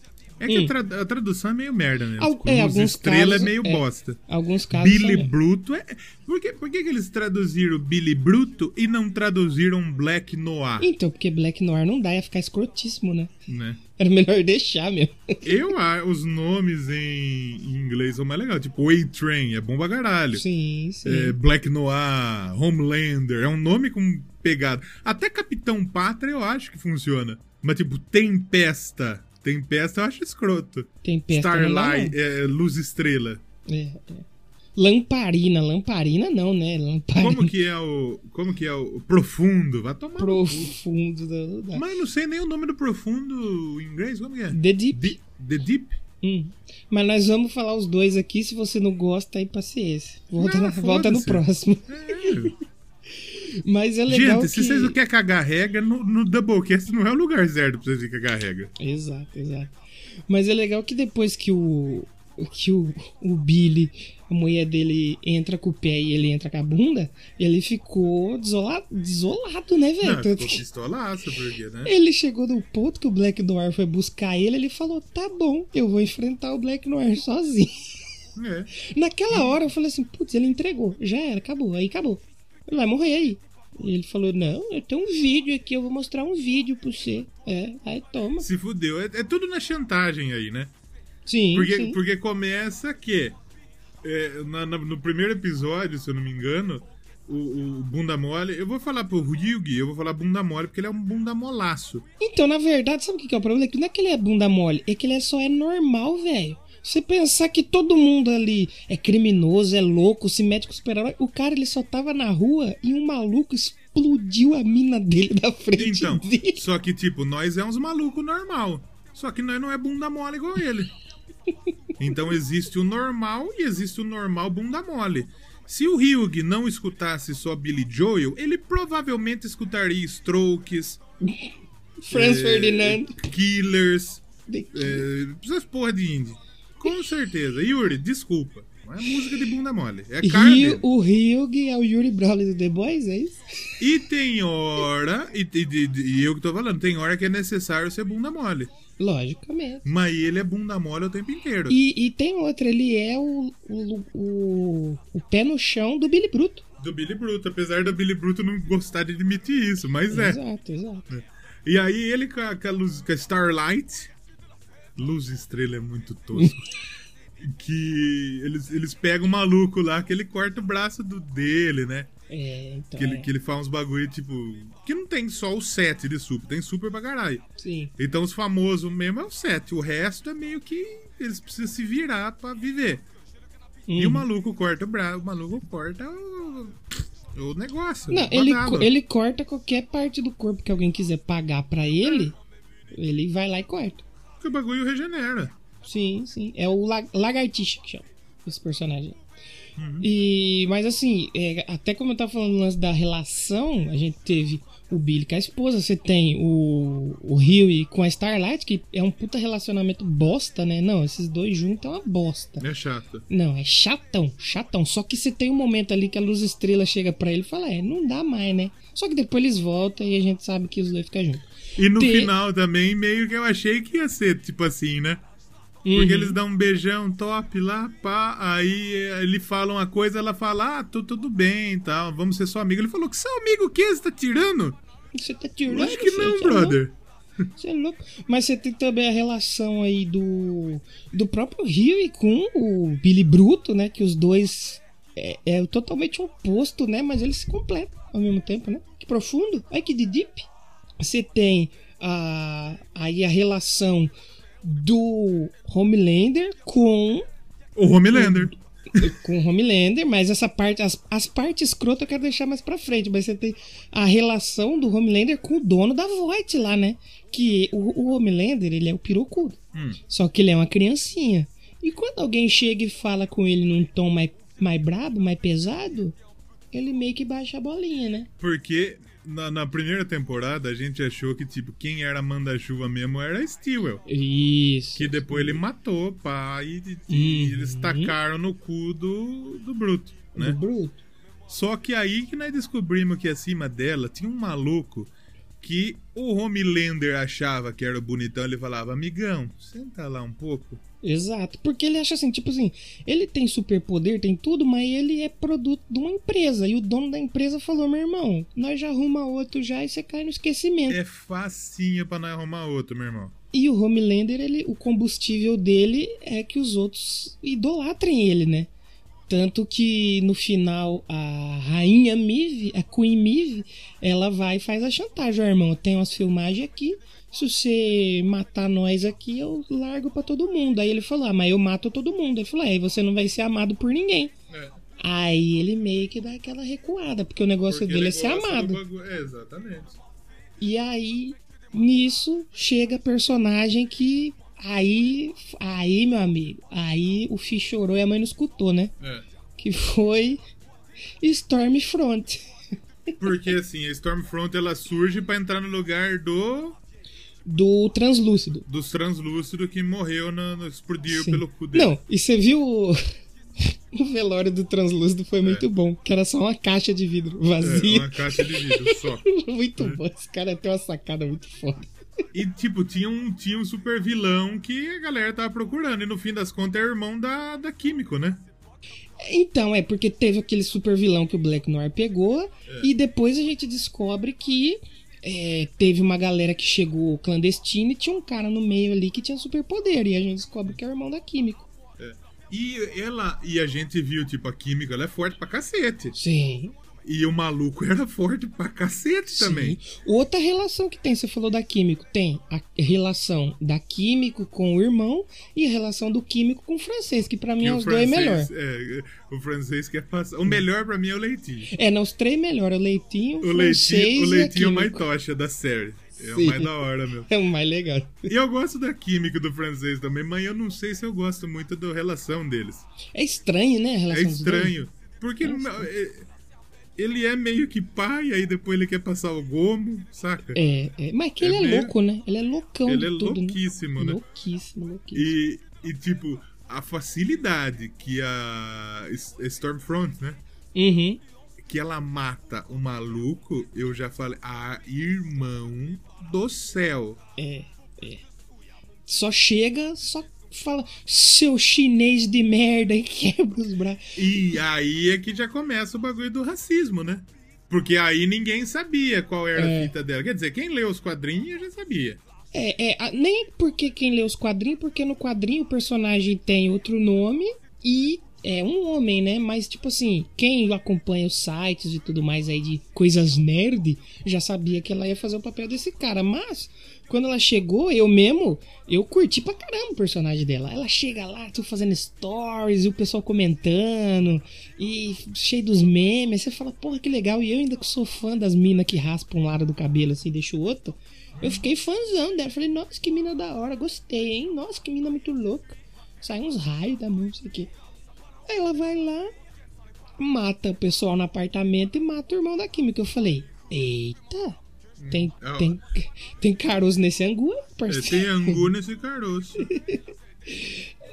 É que Hum. a, tra- a tradução é meio merda mesmo. Al- é, alguns Estrela casos, é meio é. bosta. Alguns casos. Billy são- Bruto é. Por que, por que, que eles traduziram Billy Bruto e não traduziram Black Noir? Então, porque Black Noir não dá, ia ficar escrotíssimo, né? Né? Era melhor deixar mesmo. Eu, ah, os nomes em, em inglês são mais legais. Tipo, A-Train, é bom pra caralho. Sim, sim. É, Black Noir, Homelander, é um nome com pegada. Até Capitão Pátria eu acho que funciona. Mas, tipo, Tempesta. Tempesta eu acho escroto. Tempesta Starlight, é, Luz Estrela. É, é. Lamparina, lamparina não, né? Lamparina Como que é o. Como que é o profundo? Vai tomar. profundo da, da... Mas eu não sei nem o nome do profundo em inglês, como que é? The Deep. The Deep? Hum. Mas nós vamos falar os dois aqui. Se você não gosta, aí paciência. Volta, Não, na- volta no próximo. É. Mas é legal Gente, se que... vocês não querem cagar regra, no, no Doublecast não é o lugar certo pra vocês cagar regra. Exato, exato. Mas é legal que depois que o que o, o Billy, a mulher dele entra com o pé e ele entra com a bunda, ele ficou desolado, desolado né, velho? Ficou pistolaço, porque, né? ele chegou no ponto que o Black Noir foi buscar ele, ele falou: "Tá bom, eu vou enfrentar o Black Noir sozinho". É. Naquela hora eu falei assim: "Putz, ele entregou, já era, acabou, aí acabou. Ele vai morrer aí". E ele falou: Não, eu tenho um vídeo aqui, eu vou mostrar um vídeo pra você. É, aí toma. Se fudeu. É, é tudo na chantagem aí, né? Sim, Porque, sim. porque começa que é, na- na- no primeiro episódio, se eu não me engano, o, o bunda mole. Eu vou falar pro Ryugi, eu vou falar bunda mole, porque ele é um bunda molaço. Então, na verdade, sabe o que que é o problema? É que não é que ele é bunda mole, é que ele é só é normal, velho. Você pensar que todo mundo ali é criminoso, é louco, se mete com super-herói. O cara, ele só tava na rua e um maluco explodiu a mina dele da frente Então, dele. só que, tipo, nós é uns malucos normal. Só que nós não é bunda mole igual ele. Então existe o normal e existe o normal bunda mole. Se o Hyug não escutasse só Billy Joel, ele provavelmente escutaria Strokes, Franz é, Ferdinand. Killers, é, essas porra de indie. Com certeza. Yuri, desculpa. Não é música de bunda mole. É carne. Rio, o Ryug é o Yuri Brawley do The Boys, é isso? E tem hora, e, e- e- eu que tô falando, tem hora que é necessário ser bunda mole. Logicamente. Mas ele é bunda mole o tempo inteiro. E, e tem outra, ele é o, o, o, o pé no chão do Billy Bruto. Do Billy Bruto, apesar do Billy Bruto não gostar de admitir isso, mas é. Exato, exato. E aí ele com a, com a luz, com a Starlight, luz estrela é muito tosco. *laughs* que eles, eles pegam o maluco lá, que ele corta o braço do, dele, né? É, então. Que ele, é. que ele faz uns bagulho, tipo. Que não tem só o set de super, tem super pra caralho. Sim. Então os famosos mesmo é o set. O resto é meio que eles precisam se virar pra viver. E o Uhum. maluco corta o braço, o maluco corta o, o negócio. Não, o ele, co- ele corta qualquer parte do corpo que alguém quiser pagar pra ele, ele vai lá e corta. Porque o bagulho regenera. Sim, sim. É o la- lagartixa que chama esse personagem. Uhum. E, mas assim, é, até como eu tava falando lance da relação, a gente teve o Billy com a esposa, você tem o, o Huey com a Starlight, que é um puta relacionamento bosta, né? Não, esses dois juntos é uma bosta. É chato. Não, é chatão, chatão. Só que você tem um momento ali que a luz estrela chega pra ele e fala: É, não dá mais, né? Só que depois eles voltam e a gente sabe que os dois ficam juntos. E no Tem- final também, meio que eu achei que ia ser tipo assim, né? Uhum. Porque eles dão um beijão top lá, pá, aí ele fala uma coisa, ela fala, ah, tô tudo bem e tal, vamos ser só amigo. Ele falou, que seu amigo o quê? Você tá tirando? Você tá tirando. Eu acho que você não, tá louco. brother. Você é louco. Mas você tem também a relação aí do do próprio Rio com o Billy Bruto, né? Que os dois é, é totalmente oposto, né? Mas eles se completam ao mesmo tempo, né? Que profundo. Ai, que de deep. Você tem a, aí a relação do Homelander com O Homelander. com o Homelander, mas essa parte, as, as partes escrotas eu quero deixar mais pra frente, mas você tem a relação do Homelander com o dono da Voight lá, né? Que o, o Homelander, ele é o pirocudo. Hum. Só que ele é uma criancinha. E quando alguém chega e fala com ele num tom mais, mais brabo, mais pesado, ele meio que baixa a bolinha, né? Porque na, na primeira temporada a gente achou que, tipo, quem era manda-chuva mesmo era a Stewell. Isso. Que depois ele matou, pá, e, e- e Uhum. eles tacaram no cu do, do Bruto, Do né? Bruto. Só que aí que nós descobrimos que acima dela tinha um maluco que o Homelander achava que era o bonitão, ele falava, amigão, senta lá um pouco. Exato, porque ele acha assim, tipo assim, ele tem superpoder, tem tudo, mas ele é produto de uma empresa. E o dono da empresa falou: meu irmão, nós já arruma outro já e você cai no esquecimento. É facinho pra nós arrumar outro, meu irmão. E o Homelander, ele, o combustível dele é que os outros idolatrem ele, né? Tanto que no final a rainha Mive, a Queen Mive, ela vai e faz a chantagem, ó, irmão. Tenho umas filmagens aqui. Se você matar nós aqui, eu largo pra todo mundo. Aí ele falou: Ah, mas eu mato todo mundo. Ele falou: É, e você não vai ser amado por ninguém. É, Aí ele meio que dá aquela recuada, porque o negócio porque dele ele é ser do amado. É, exatamente. E aí, nisso, chega personagem que. Aí, aí, meu amigo, aí o Fi chorou e a mãe não escutou, né? É. Que foi Stormfront. Porque assim, a Stormfront ela surge pra entrar no lugar do Do Translúcido. dos translúcidos que morreu, no, no- explodiu Sim. pelo cu dele. Não, e você viu o... *laughs* o velório do Translúcido foi muito bom, que era só uma caixa de vidro É, vazia. uma caixa de vidro só. *laughs* muito bom, esse cara tem uma sacada muito foda. E, tipo, tinha um, tinha um super vilão que a galera tava procurando. E no fim das contas é irmão da, da Químico, né? Então, é porque teve aquele super vilão que o Black Noir pegou, e depois a gente descobre que é, teve uma galera que chegou clandestina e tinha um cara no meio ali que tinha superpoder, e a gente descobre que é o irmão da Químico. E ela. E a gente viu, tipo, a química, ela é forte pra cacete. Sim. E o maluco era forte pra cacete também. Sim. Outra relação que tem, você falou da químico, tem a relação da químico com o irmão e a relação do químico com o francês, que pra mim E é os dois melhor. é, o francês quer passar. O melhor pra mim é o Leitinho. É, não, os três melhor, o leitinho, o O francês Leitinho, o leitinho é o mais tocha da série. É Sim. o mais da hora, meu. É o mais legal. E eu gosto da química do francês também, mas eu não sei se eu gosto muito da relação deles. É estranho, né, a É relação dois? estranho. Porque não- é- ele é meio que pai, aí depois ele quer passar o gomo, saca? É, é, mas que É ele é meio- louco, né? Ele é loucão Ele é tudo, louquíssimo, né? né? Louquíssimo, louquíssimo. E, e, tipo, a facilidade que a Stormfront, né? Uhum. Que ela mata o maluco, eu já falei, ah, irmão do céu. É, é. Só chega, só fala, seu chinês de merda, *laughs* e quebra os braços. E aí é que já começa o bagulho do racismo, né? Porque aí ninguém sabia qual era É. a fita dela. Quer dizer, quem leu os quadrinhos já sabia. É, é, nem porque quem lê os quadrinhos, porque no quadrinho o personagem tem outro nome e é um homem, né? Mas, tipo assim, quem acompanha os sites e tudo mais aí de coisas nerd já sabia que ela ia fazer o papel desse cara. Mas, quando ela chegou, eu mesmo, eu curti pra caramba o personagem dela. Ela chega lá, tu fazendo stories, o pessoal comentando, e cheio dos memes. Você fala, porra, que legal. E eu ainda que sou fã das minas que raspam um lado do cabelo assim e deixa o outro. Eu fiquei fãzão dela. Falei, nossa, que mina da hora, gostei, hein? Nossa, que mina muito louca. Sai uns raios da o quê. Aí ela vai lá, mata o pessoal no apartamento e mata o irmão da Química. Eu falei, eita, tem, É, tem, tem caroço nesse angu, parceiro. tem angu nesse caroço. *laughs*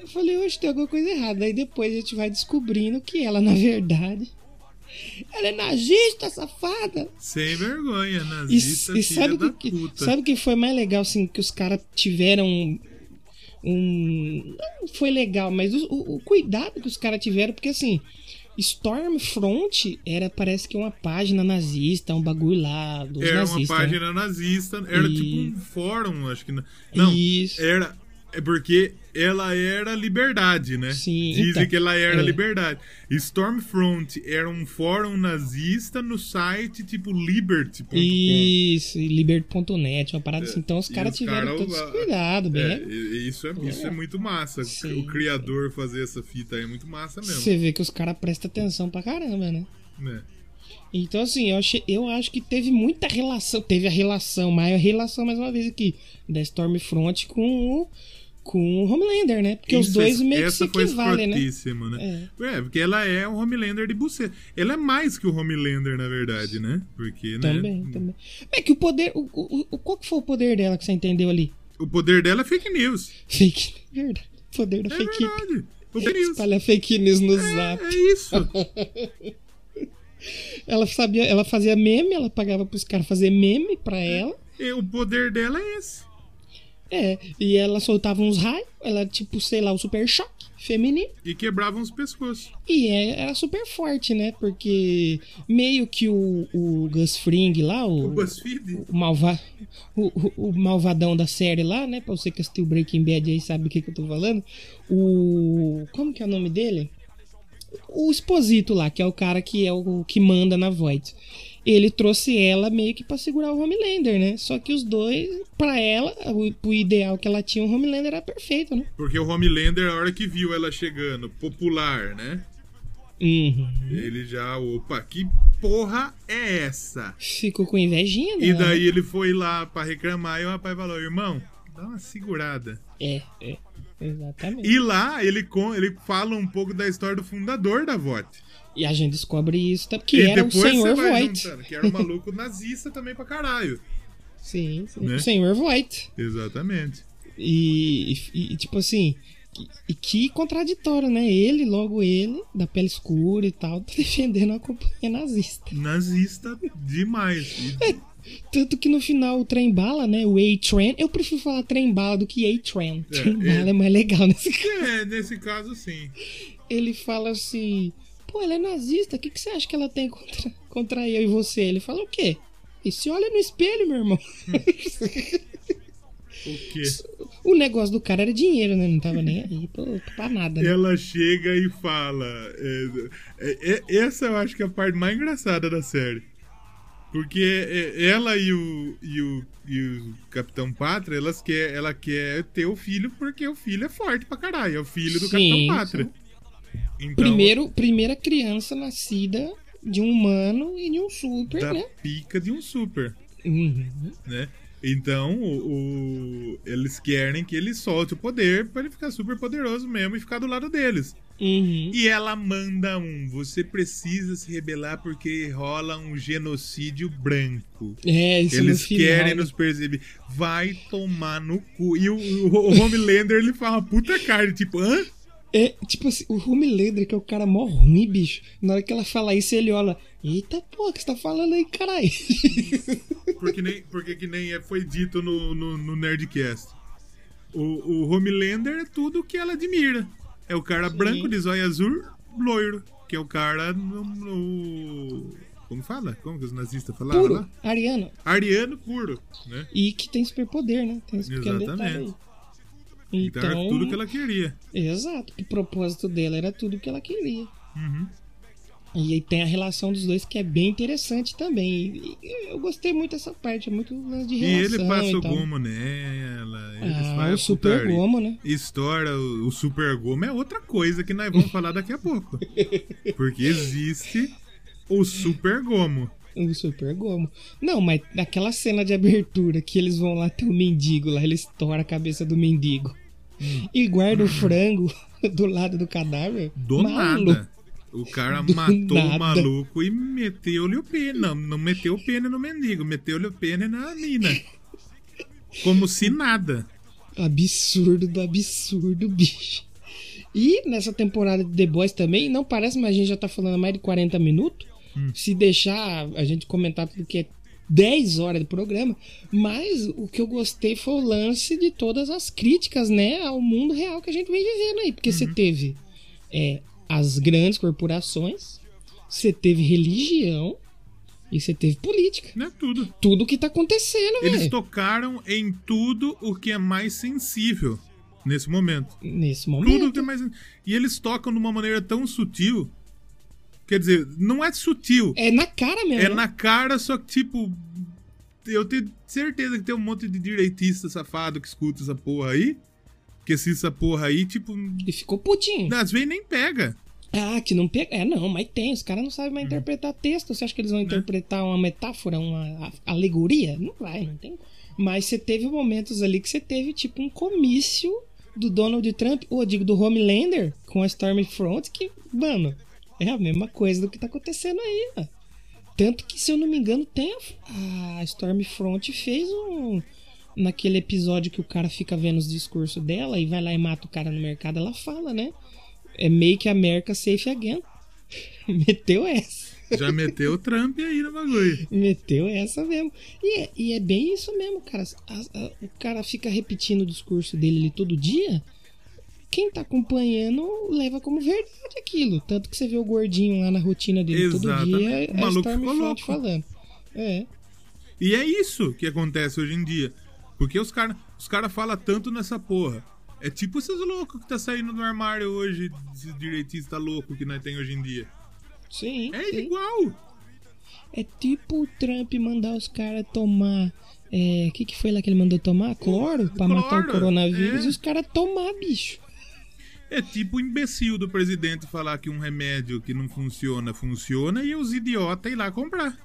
Eu falei, hoje tem alguma coisa errada. Aí depois a gente vai descobrindo que ela, na verdade, ela é nazista, safada. Sem vergonha, E, nazista, e filha sabe da o que, puta. sabe o que foi mais legal, assim, que os caras tiveram um. Não foi legal, mas o, o- o cuidado que os caras tiveram, porque assim. Stormfront era, parece que uma página nazista, um bagulho lá dos Era uma nazistas. né? página nazista, era E- tipo um fórum, acho que. Não, não Isso. era. É porque ela era liberdade, né? Sim, Dizem então, que ela era é. liberdade. Stormfront era um fórum nazista no site tipo liberty.com. Isso, libert.net, uma parada assim. Então os É, caras tiveram cara- todo esse cuidado, bem. É, e- isso é, isso é muito massa. Sim. o criador fazer essa fita aí é muito massa mesmo. Você vê que os caras prestam atenção pra caramba, né? né? Então, assim, eu, achei, eu acho que teve muita relação. Teve a relação, maior relação, mais uma vez aqui, da Stormfront com o, com o Homelander, né? Porque os Isso, dois essa- meio que se equivalem, né? né? É. porque ela é um Homelander de buceta. Ela é mais que o Homelander, na verdade, né? Porque, né? Também, também. É que o poder. O, o, o- qual que foi o poder dela que você entendeu ali? O poder dela é fake news. Fake. *laughs* Verdade. O poder da É fake verdade. O fake news. Espalha fake news no zap. É isso. *laughs* Ela sabia, ela fazia meme, ela pagava pros caras fazer meme pra ela. E o poder dela é esse. É, e ela soltava uns raios, ela tipo, sei lá, o super choque feminino. E quebravam os pescoços. E é- era super forte, né? Porque meio que o, o Gus Fring lá, O o, BuzzFeed. o, malva, o, o- o malvadão da série lá, né? Pra você que assistiu Breaking Bad aí sabe o que, que eu tô falando. O. Como que é o nome dele? O Exposito lá, que é o cara que é o que manda na Void. Ele trouxe ela meio que pra segurar o Homelander, né? Só que os dois, pra ela, o, o ideal que ela tinha, o Homelander era perfeito, né? Porque o Homelander, a hora que viu ela chegando, popular, né? Uhum. Ele já, opa, que porra é essa? Ficou com invejinha, né? E daí ele foi lá pra reclamar e o rapaz falou, irmão, dá uma segurada. É, é. Exatamente. E lá ele, ele fala um pouco da história do fundador da VOT. E a gente descobre isso, tá? que e era o Senhor Voight. juntando, que era um maluco nazista também pra caralho. Sim, sim. Né? O Senhor Voight. Exatamente. E, e- e, tipo assim, que, e que contraditório, né? Ele, logo ele, da pele escura e tal, *laughs* tá defendendo a companhia nazista. Nazista demais. E- Tanto que no final o trem bala, né? O A-Train. Eu prefiro falar trem bala do que A-Train. É, Trem bala é. é. mais legal nesse caso. É, nesse caso sim. Ele fala assim: pô, ela é nazista, o que, que você acha que ela tem contra, contra eu e você? Ele fala o quê? E se olha no espelho, meu irmão. *laughs* O quê? O negócio do cara era dinheiro, né? Não tava nem aí pô, pra nada. Né? Ela chega e fala. é, é, é, essa eu acho que é a parte mais engraçada da série. Porque é, ela e o, e o, e o Capitão Pátria, elas quer, ela quer ter o filho porque o filho é forte pra caralho. É o filho do Sim, Capitão Pátria. Então, Primeiro, primeira criança nascida de um humano e de um super, da né? pica de um super, Uhum. né? Então, o, o- eles querem que ele solte o poder pra ele ficar super poderoso mesmo e ficar do lado deles. Uhum. E ela manda um: você precisa se rebelar porque rola um genocídio branco. É, isso Eles no querem nos perceber. Vai tomar no cu. E o, o, o Homelander ele fala uma puta cara, tipo, hã? É, tipo assim, o Homelander, que é o cara mó ruim, bicho. Na hora que ela fala isso, ele olha. Eita porra, o que você tá falando aí, caralho? *laughs* Porque, nem, porque que nem é- foi dito no, no, no Nerdcast. O, o Homelander é tudo que ela admira. É o cara branco de zóio azul, loiro. Que é o cara no. no- como fala? Como que os nazistas falavam Puro, lá? Ariano. Ariano puro, né? E que tem superpoder, né? Tem. Exatamente. Então, era tudo que ela queria. Exato. O propósito dela era tudo que ela queria. Uhum. E aí tem a relação dos dois que é bem interessante também. E- e eu gostei muito dessa parte, é muito lance de E relação. ele passa o tal. gomo nela. Ah, o super gomo, né? O, o super gomo é outra coisa que nós vamos falar daqui a pouco. *laughs* Porque existe o super gomo. O super gomo. Não, mas naquela cena de abertura que eles vão lá ter o mendigo lá, ele estoura a cabeça do mendigo. E guarda o frango *laughs* do lado do cadáver. Do maluco. nada. O cara Do matou nada. o maluco e meteu-lhe o pene. Não, não meteu o pene no mendigo, meteu-lhe o pene na mina. Como se nada. Absurdo do absurdo, bicho. E nessa temporada de The Boys também, não parece, mas a gente já tá falando mais de 40 minutos. Se deixar a gente comentar tudo que é 10 horas do programa. Mas o que eu gostei foi o lance de todas as críticas, né, ao mundo real que a gente vem vivendo aí. Porque você teve é, as grandes corporações, você teve religião e você teve política. Não é tudo. Tudo que tá acontecendo, Eles velho. tocaram em tudo o que é mais sensível nesse momento. Nesse momento. Tudo que é mais. E eles tocam de uma maneira tão sutil. Quer dizer, não é sutil. É na cara mesmo. É né? na cara, só que, tipo. Eu tenho certeza que tem um monte de direitista safado que escuta essa porra aí. Que se essa porra aí, tipo. E ficou putinho. Às vezes nem pega. Ah, que não pega. É, não, mas tem. Os caras não sabem mais interpretar texto. Você acha que eles vão É. interpretar uma metáfora, uma alegoria? Não vai, não tem. Mas você teve momentos ali que você teve, tipo, um comício do Donald Trump, ou digo do Homelander, com a Stormfront, que, mano, é a mesma coisa do que tá acontecendo aí, ó. Tanto que, se eu não me engano, tem a, a Stormfront fez um. Naquele episódio que o cara fica vendo os discursos dela e vai lá e mata o cara no mercado, ela fala, né? É Make America Safe Again. *laughs* Meteu essa. Já meteu o Trump aí no bagulho. Meteu essa mesmo. E é, e é bem isso mesmo, cara. A- a- o cara fica repetindo o discurso dele todo dia. Quem tá acompanhando leva como verdade aquilo. Tanto que você vê o gordinho lá na rotina dele todo dia. É O a maluco ficou Stormfront louco. falando. É. E é isso que acontece hoje em dia. Porque os caras os cara falam tanto nessa porra. É tipo esses loucos que tá saindo do armário hoje, esses direitistas loucos que nós tem hoje em dia. Sim. É sim. igual. É tipo o Trump mandar os caras tomar. É, o que, que foi lá que ele mandou tomar? Cloro? Pra matar o Cloro, coronavírus é. e os caras tomar, bicho. É tipo o imbecil do presidente falar que um remédio que não funciona, funciona e os idiotas ir lá comprar.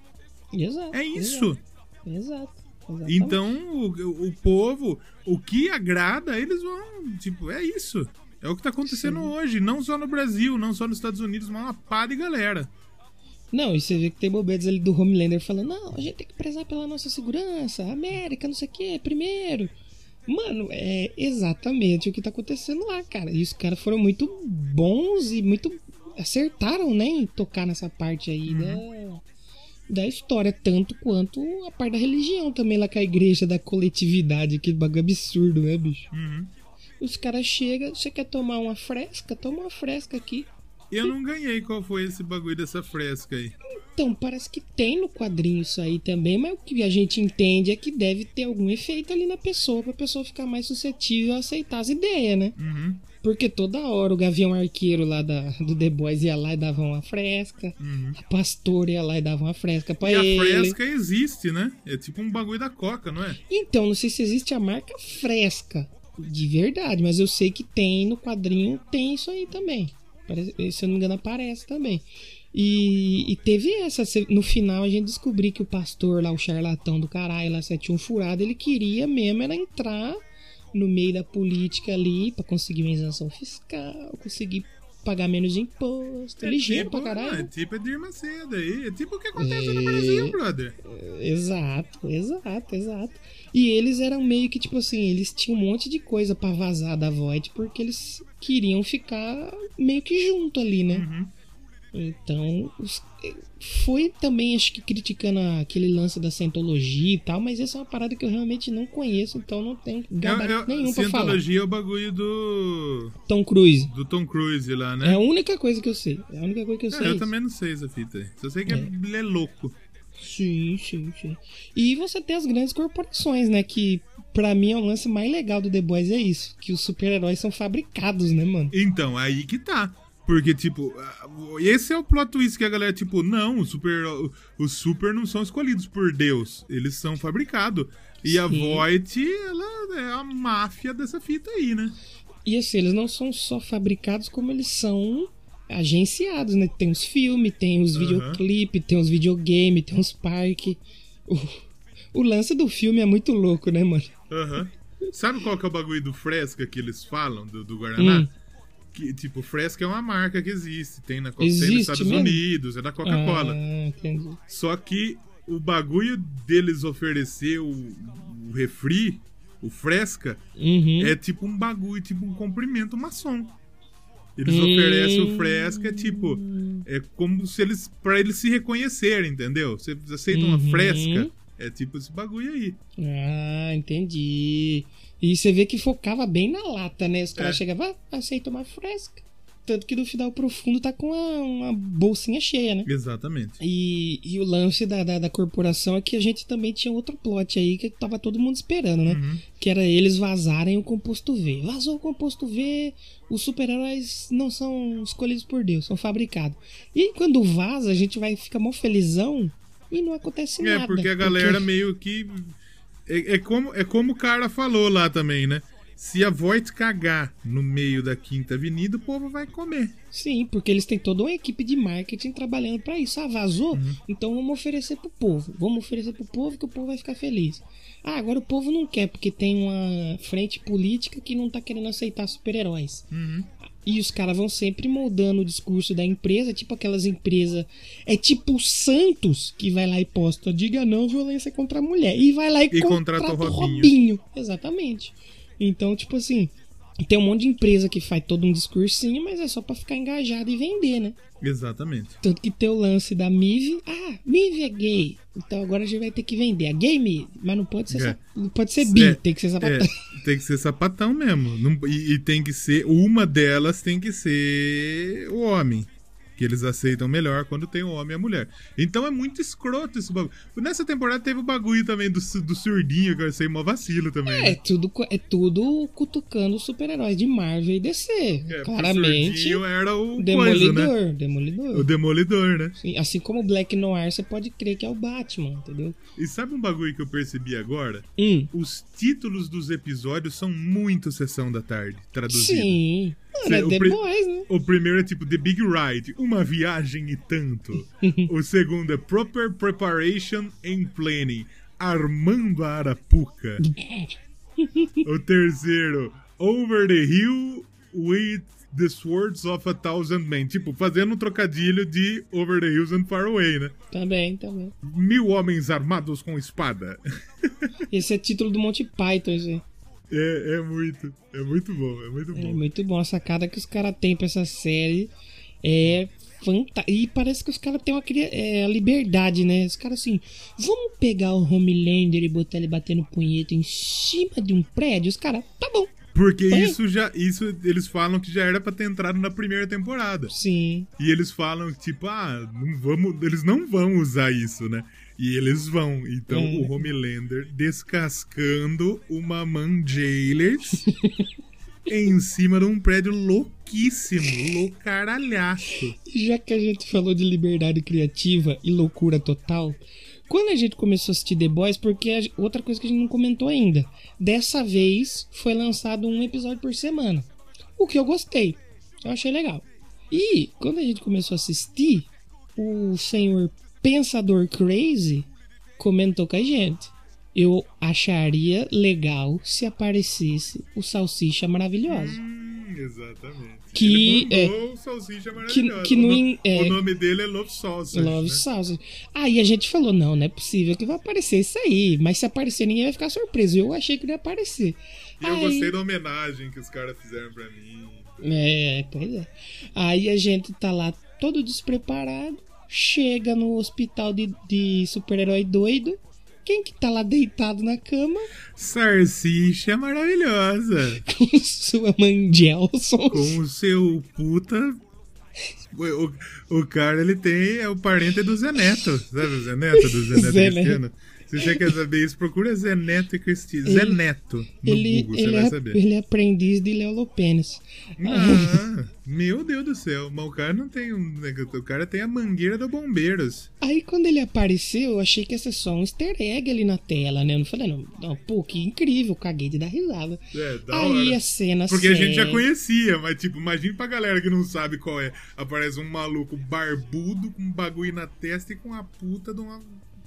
Exato. É isso. Exato. exato. Então, o, o povo, o que agrada, eles vão. Tipo, é isso. É o que tá acontecendo hoje. Não só no Brasil, não só nos Estados Unidos, mas uma pá de galera. Não, e você vê que tem bobeiras ali do Homelander falando: não, a gente tem que prezar pela nossa segurança, América, não sei o que, primeiro. Mano, é exatamente o que tá acontecendo lá, cara. E os caras foram muito bons e muito. acertaram, né, em tocar nessa parte aí da, da história, tanto quanto a parte da religião também, lá com a igreja da coletividade, que bagulho absurdo, né, bicho? Uhum. Os caras chegam, você quer tomar uma fresca? Toma uma fresca aqui. Eu não ganhei qual foi esse bagulho dessa fresca aí. Então, parece que tem no quadrinho isso aí também, mas o que a gente entende é que deve ter algum efeito ali na pessoa, pra pessoa ficar mais suscetível a aceitar as ideias, né? Uhum. Porque toda hora o Gavião Arqueiro lá da, do The Boys ia lá e dava uma fresca, a Pastor ia lá e dava uma fresca pra Uhum. E ele. a fresca existe, né? É tipo um bagulho da coca, não é? Então, não sei se existe a marca fresca de verdade, mas eu sei que tem no quadrinho, tem isso aí também. Parece- se eu não me engano, aparece também. E, e teve essa. No final a gente descobriu que o pastor lá, o charlatão do caralho, lá 71 furado, ele queria mesmo era entrar no meio da política ali pra conseguir uma isenção fiscal, conseguir pagar menos imposto. ligeiro tipo, pra caralho. É tipo Edir Macedo aí. É tipo o que acontece no Brasil, brother. Exato, exato, exato. E eles eram meio que tipo assim, eles tinham um monte de coisa pra vazar da Void porque eles queriam ficar meio que junto ali, né? Uhum. Então, foi também acho que criticando aquele lance da Scientologia e tal, mas essa é uma parada que eu realmente não conheço, então não tenho gabarito É, é, nenhum pra falar. Cientologia é o bagulho do. Tom Cruise. do Tom Cruise lá, É né? a única coisa que eu sei. É a única coisa que eu sei. É, eu isso. também não sei essa fita aí. Só sei que ele é louco. Sim, sim, sim. E você tem as grandes corporações, né? Que pra mim é o lance mais legal do The Boys é isso. Que os super-heróis são fabricados, né, mano? Então, aí que tá. Porque, tipo, esse é o plot twist que a galera, tipo, não, os super, os super não são escolhidos por Deus. Eles são fabricados. E a Sim. Voight, ela é a máfia dessa fita aí, né? E assim, eles não são só fabricados, como eles são agenciados, né? Tem os filmes, tem os videoclipes, tem os videogames, tem os parques. O, o lance do filme é muito louco, né, mano? Aham. Sabe qual que é o bagulho do Fresca que eles falam, do, do Guaraná? Hum. Que, tipo, Fresca é uma marca que existe. Tem, na, Co- tem Existe nos Estados mesmo? Unidos, é da Coca-Cola. Ah, entendi. Só que o bagulho deles oferecer o, o refri, o Fresca, Uhum. é tipo um bagulho, tipo um comprimento maçom. Eles oferecem o Fresca, tipo, é como se eles, pra eles se reconhecerem, entendeu? Você aceita uma Uhum. Fresca, é tipo esse bagulho aí. Ah, entendi. E você vê que focava bem na lata, né? Os caras É. chegavam, ah, aceita uma fresca. Tanto que no final profundo tá com uma, uma bolsinha cheia, né? Exatamente. E, e o lance da, da, da corporação é que a gente também tinha outro plot aí que tava todo mundo esperando, né? Uhum. Que era eles vazarem o composto V. Vazou o composto V, os super-heróis não são escolhidos por Deus, são fabricados. E quando vaza, a gente vai ficar mó felizão e não acontece nada. É, porque a galera meio que. É, é como, é como o cara falou lá também, né? Se a Voight cagar no meio da Quinta Avenida, o povo vai comer. Sim, porque eles têm toda uma equipe de marketing trabalhando pra isso. Ah, vazou? Uhum. Então vamos oferecer pro povo. Vamos oferecer pro povo que o povo vai ficar feliz. Ah, agora o povo não quer, porque tem uma frente política que não tá querendo aceitar super-heróis. Uhum. E os caras vão sempre moldando o discurso da empresa, tipo aquelas empresas. É tipo o Santos que vai lá e posta: diga não violência contra a mulher. E vai lá e, E contrata o o Robinho. Robinho. Exatamente. Então, tipo assim, tem um monte de empresa que faz todo um discursinho, mas é só pra ficar engajado e vender, né? Exatamente. Tanto que tem o lance da Mive. Ah, Mive é gay. Então agora a gente vai ter que vender a gay Mive. Mas não pode ser, É. não pode ser bi, É, tem que ser É, sapatão. tem que ser sapatão mesmo. Não- e, e tem que ser. Uma delas tem que ser o homem. Que eles aceitam melhor quando tem o homem e a mulher. Então é muito escroto esse bagulho. Nessa temporada teve o bagulho também do, do surdinho, que eu achei mó vacilo também. É né? tudo, é tudo cutucando super-heróis de Marvel e DC. É, o Claramente. surdinho era o Demolidor, coisa, né? Demolidor. O Demolidor, né? Sim, assim como o Black Noir, você pode crer que é o Batman, entendeu? E sabe um bagulho que eu percebi agora? Hum. Os títulos dos episódios são muito sessão da tarde, traduzido. Sim. É Boys, né? O primeiro é tipo The Big Ride, uma viagem e tanto. *laughs* o segundo é Proper Preparation and Planning, armando a Arapuca. *laughs* o terceiro, Over the Hill with the Swords of a Thousand Men. Tipo, fazendo um trocadilho de Over the Hills and Far Away, né? Também, também. Mil homens armados com espada. Esse é título do Monty Python, esse. É, é muito, é muito bom, é muito É bom. muito bom. A sacada que os caras têm pra essa série é fantástica. E parece que os caras têm uma é, a liberdade, né? Os caras assim, vamos pegar o Homelander e botar ele batendo punheta em cima de um prédio? Os caras, tá bom. Porque Põe. isso já. Isso eles falam que já era pra ter entrado na primeira temporada. Sim. E eles falam, tipo, ah, não vamos. Eles não vão usar isso, né? E eles vão. Então É. o Homelander descascando uma Manjailers *laughs* em cima de um prédio louquíssimo, loucaralhaço. Já que a gente falou de liberdade criativa e loucura total, quando a gente começou a assistir The Boys, porque a- outra coisa que a gente não comentou ainda, dessa vez foi lançado um episódio por semana. O que eu gostei. Eu achei legal. E quando a gente começou a assistir, o senhor Pensador Crazy comentou com a gente. Eu acharia legal se aparecesse o Salsicha Maravilhosa. Hum, exatamente. Que, o Salsicha maravilhosa. que no o, é- o nome dele é Love Sausage. Love né? Sausage. Aí a gente falou, não, não é possível que vai aparecer isso aí. Mas se aparecer, ninguém vai ficar surpreso. Eu achei que não ia aparecer. E eu Aí- gostei da homenagem que os caras fizeram pra mim. É, pois é. Aí a gente tá lá todo despreparado. Chega no hospital de, de super-herói doido. Quem que tá lá deitado na cama? Salsicha maravilhosa. Com *laughs* sua mãe Gelson. Com o seu puta. O, o, o cara, ele tem. É o parente do Zé Neto. Sabe o Zé Neto? Do Zé Neto Zé Cristiano? Se você quer saber isso, procura Zé Neto e Cristiano. Zé Neto no Ele, Google, você ele, vai é, saber. ele é aprendiz de Léo Lopênis. Ah, meu Deus do céu. Mas o cara não tem um. O cara tem a mangueira do Bombeiros. Aí quando ele apareceu, eu achei que ia ser só um easter egg ali na tela, né? Eu não falei, não, não pô, que incrível, caguei de dar risada. É, da Aí hora. a cena Porque a gente já conhecia, mas tipo, imagine pra galera que não sabe qual é. Aparece um maluco barbudo com um bagulho na testa e com a puta de uma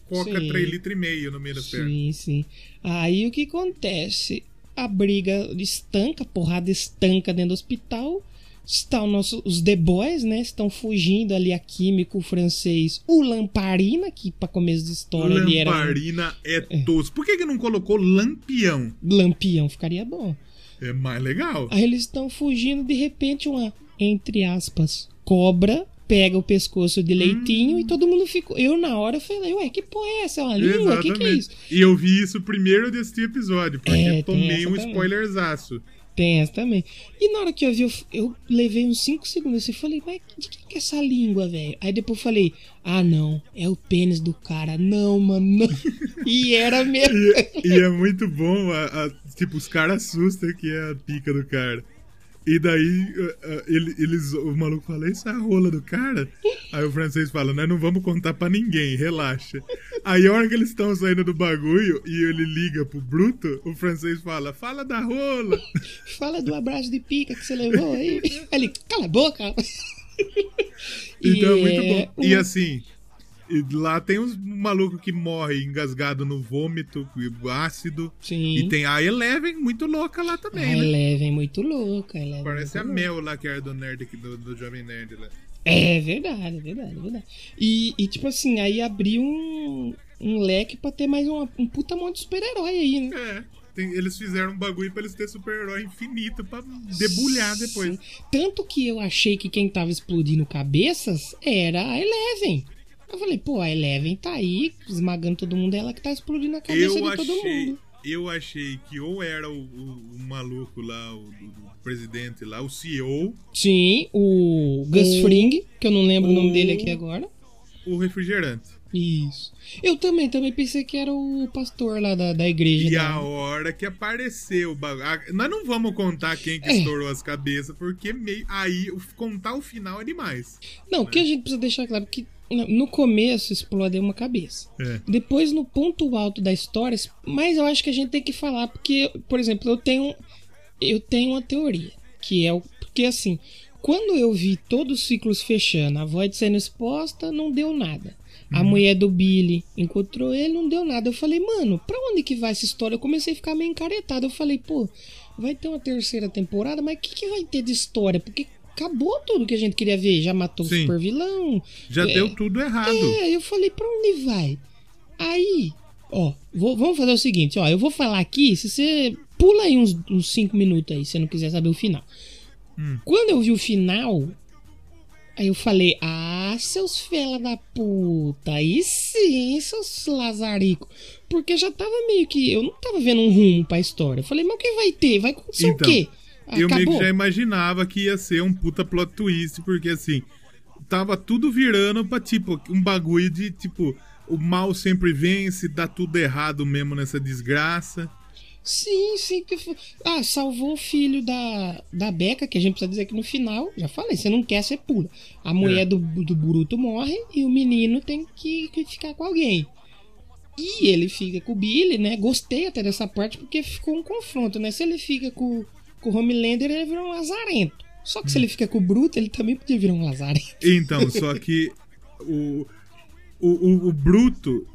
coca Sim. 3 litros e meio no meio das pernas. Sim, sim. Aí o que acontece? A briga estanca, a porrada estanca dentro do hospital. Está o nosso, os The Boys, né? Estão fugindo ali a químico francês, o Lamparina, que pra começo de história ele era Lamparina é tosco. Por que, que não colocou lampião? lampião, ficaria bom. É mais legal. Aí eles estão fugindo, de repente uma, entre aspas, cobra pega o pescoço de leitinho e todo mundo ficou. Eu na hora falei, ué, que porra é essa? É uma língua? O que, que é isso? E eu vi isso primeiro de assistir o episódio, porque É, tomei um também. spoilerzaço. Tem essa também. E na hora que eu vi, eu, eu levei uns 5 segundos e falei, mas de quem que é essa língua, velho? Aí depois eu falei, ah não, é o pênis do cara. Não, mano, não. *laughs* E era mesmo. E, e é muito bom, a- a- tipo, os caras assustam que é a pica do cara. E daí a- a- ele, eles, o maluco fala, isso é a rola do cara? Aí o francês fala, nós não vamos contar pra ninguém, relaxa. Aí a hora que eles estão saindo do bagulho e ele liga pro Bruto, o francês fala, fala da rola. Fala do abraço de pica que você levou aí. Ele, cala a boca. Então é E muito é bom. E um- assim, e lá tem uns malucos que morrem engasgado no vômito, ácido. Sim. E tem a Eleven muito louca lá também, A né? Eleven é muito louca. Eleven é Parece a muito louca. Mel lá, que era do Nerd, do, do Jovem Nerd lá. É verdade, é verdade, é verdade. E, e, tipo assim, aí abriu um, um leque pra ter mais uma, um puta monte de super-herói aí, né? É, tem- eles fizeram um bagulho pra eles terem super-herói infinito pra debulhar depois. Sim. Tanto que eu achei que quem tava explodindo cabeças era a Eleven. Eu falei, pô, a Eleven tá aí esmagando todo mundo, é ela que tá explodindo a cabeça Eu de todo achei, mundo. eu achei que ou era o, o- o maluco lá, o, do presidente lá, o CEO, Sim, o Gus O- Fring, que eu não lembro o nome o- dele aqui agora. o refrigerante. Isso. Eu também, também pensei que era o pastor lá da, da igreja. E da- a hora que apareceu o bagulho. Nós não vamos contar quem que É. estourou as cabeças, porque meio, aí o- contar o final é demais. Não, o que a gente precisa deixar claro que no começo explode uma cabeça. É. Depois, no ponto alto da história, mas eu acho que a gente tem que falar, porque, por exemplo, eu tenho, eu tenho uma teoria, que é o. Porque assim, quando eu vi todos os ciclos fechando, a Void sendo exposta, não deu nada. A mulher do Billy encontrou ele, não deu nada. Eu falei, mano, pra onde que vai essa história? Eu comecei a ficar meio encaretado. Eu falei, pô, vai ter uma terceira temporada, mas o que, que vai ter de história? Porque acabou tudo que a gente queria ver. Já matou o Sim. super vilão. Já É. deu tudo errado. É, eu falei, pra onde vai? Aí, ó, vou- vamos fazer o seguinte, ó, eu vou falar aqui, se você pula aí uns 5 minutos aí, se você não quiser saber o final. Hum. Quando eu vi o final, Aí eu falei, ah, seus fela da puta, aí sim, seus lazarico. Porque já tava meio que. Eu não tava vendo um rumo pra história. Eu falei, mas o que vai ter? Vai acontecer o Então, quê? Eu meio que Acabou? já imaginava que ia ser um puta plot twist, porque assim, tava tudo virando pra tipo, um bagulho de tipo, o mal sempre vence, dá tudo errado mesmo nessa desgraça. Sim, sim. Que... Ah, salvou o filho da, da Beca, que a gente precisa dizer que no final, já falei, você não quer, você pula. A mulher É. do, do Bruto morre e o menino tem que, que ficar com alguém. E ele fica com o Billy, né? Gostei até dessa parte porque ficou um confronto, né? Se ele fica com, com o Homelander, ele vira um lazarento. Só que se ele fica com o Bruto, ele também podia virar um lazarento. Então, só que o, o, o, o Bruto,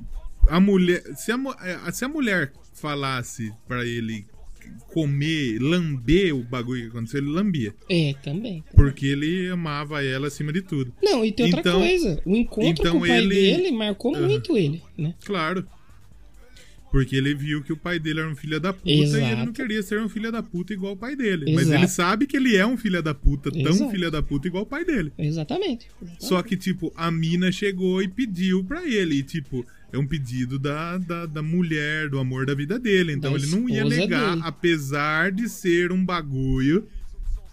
a mulher. Se a, eh, se a mulher falasse pra ele comer, lamber o bagulho que aconteceu, ele lambia. É, também. Porque ele amava ela acima de tudo. Não, e tem outra Então- coisa. O encontro então com o pai ele- dele marcou Aham. muito ele, né? Claro. Porque ele viu que o pai dele era um filho da puta e ele não Exato. queria ser um filho da puta igual o pai dele. Mas Exato. ele sabe que ele é um filho da puta, tão Exato. filho da puta igual o pai dele. Exatamente. Só que, tipo, a mina chegou e pediu pra ele. E, tipo, é um pedido da, da, da mulher, do amor da vida dele. Então Da ele não ia negar, dele. apesar de ser um bagulho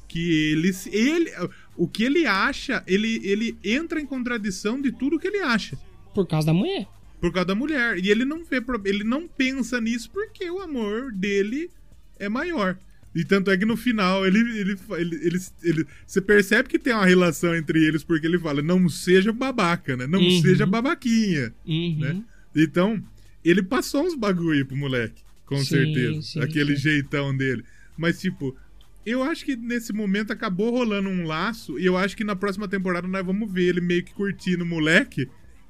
que ele. ele o que ele acha, ele, ele entra em contradição de tudo que ele acha. Por causa da mulher. Por causa da mulher. E ele não vê, ele não pensa nisso porque o amor dele é maior. E tanto é que no final ele, ele, ele, ele, ele- você percebe que tem uma relação entre eles porque ele fala: não seja babaca, né? Não Uhum. seja babaquinha, Uhum. né? Então, ele passou uns bagulho pro moleque, com Sim, certeza. sim, aquele sim. jeitão dele. Mas, tipo, eu acho que nesse momento acabou rolando um laço e eu acho que na próxima temporada nós vamos ver ele meio que curtindo o moleque.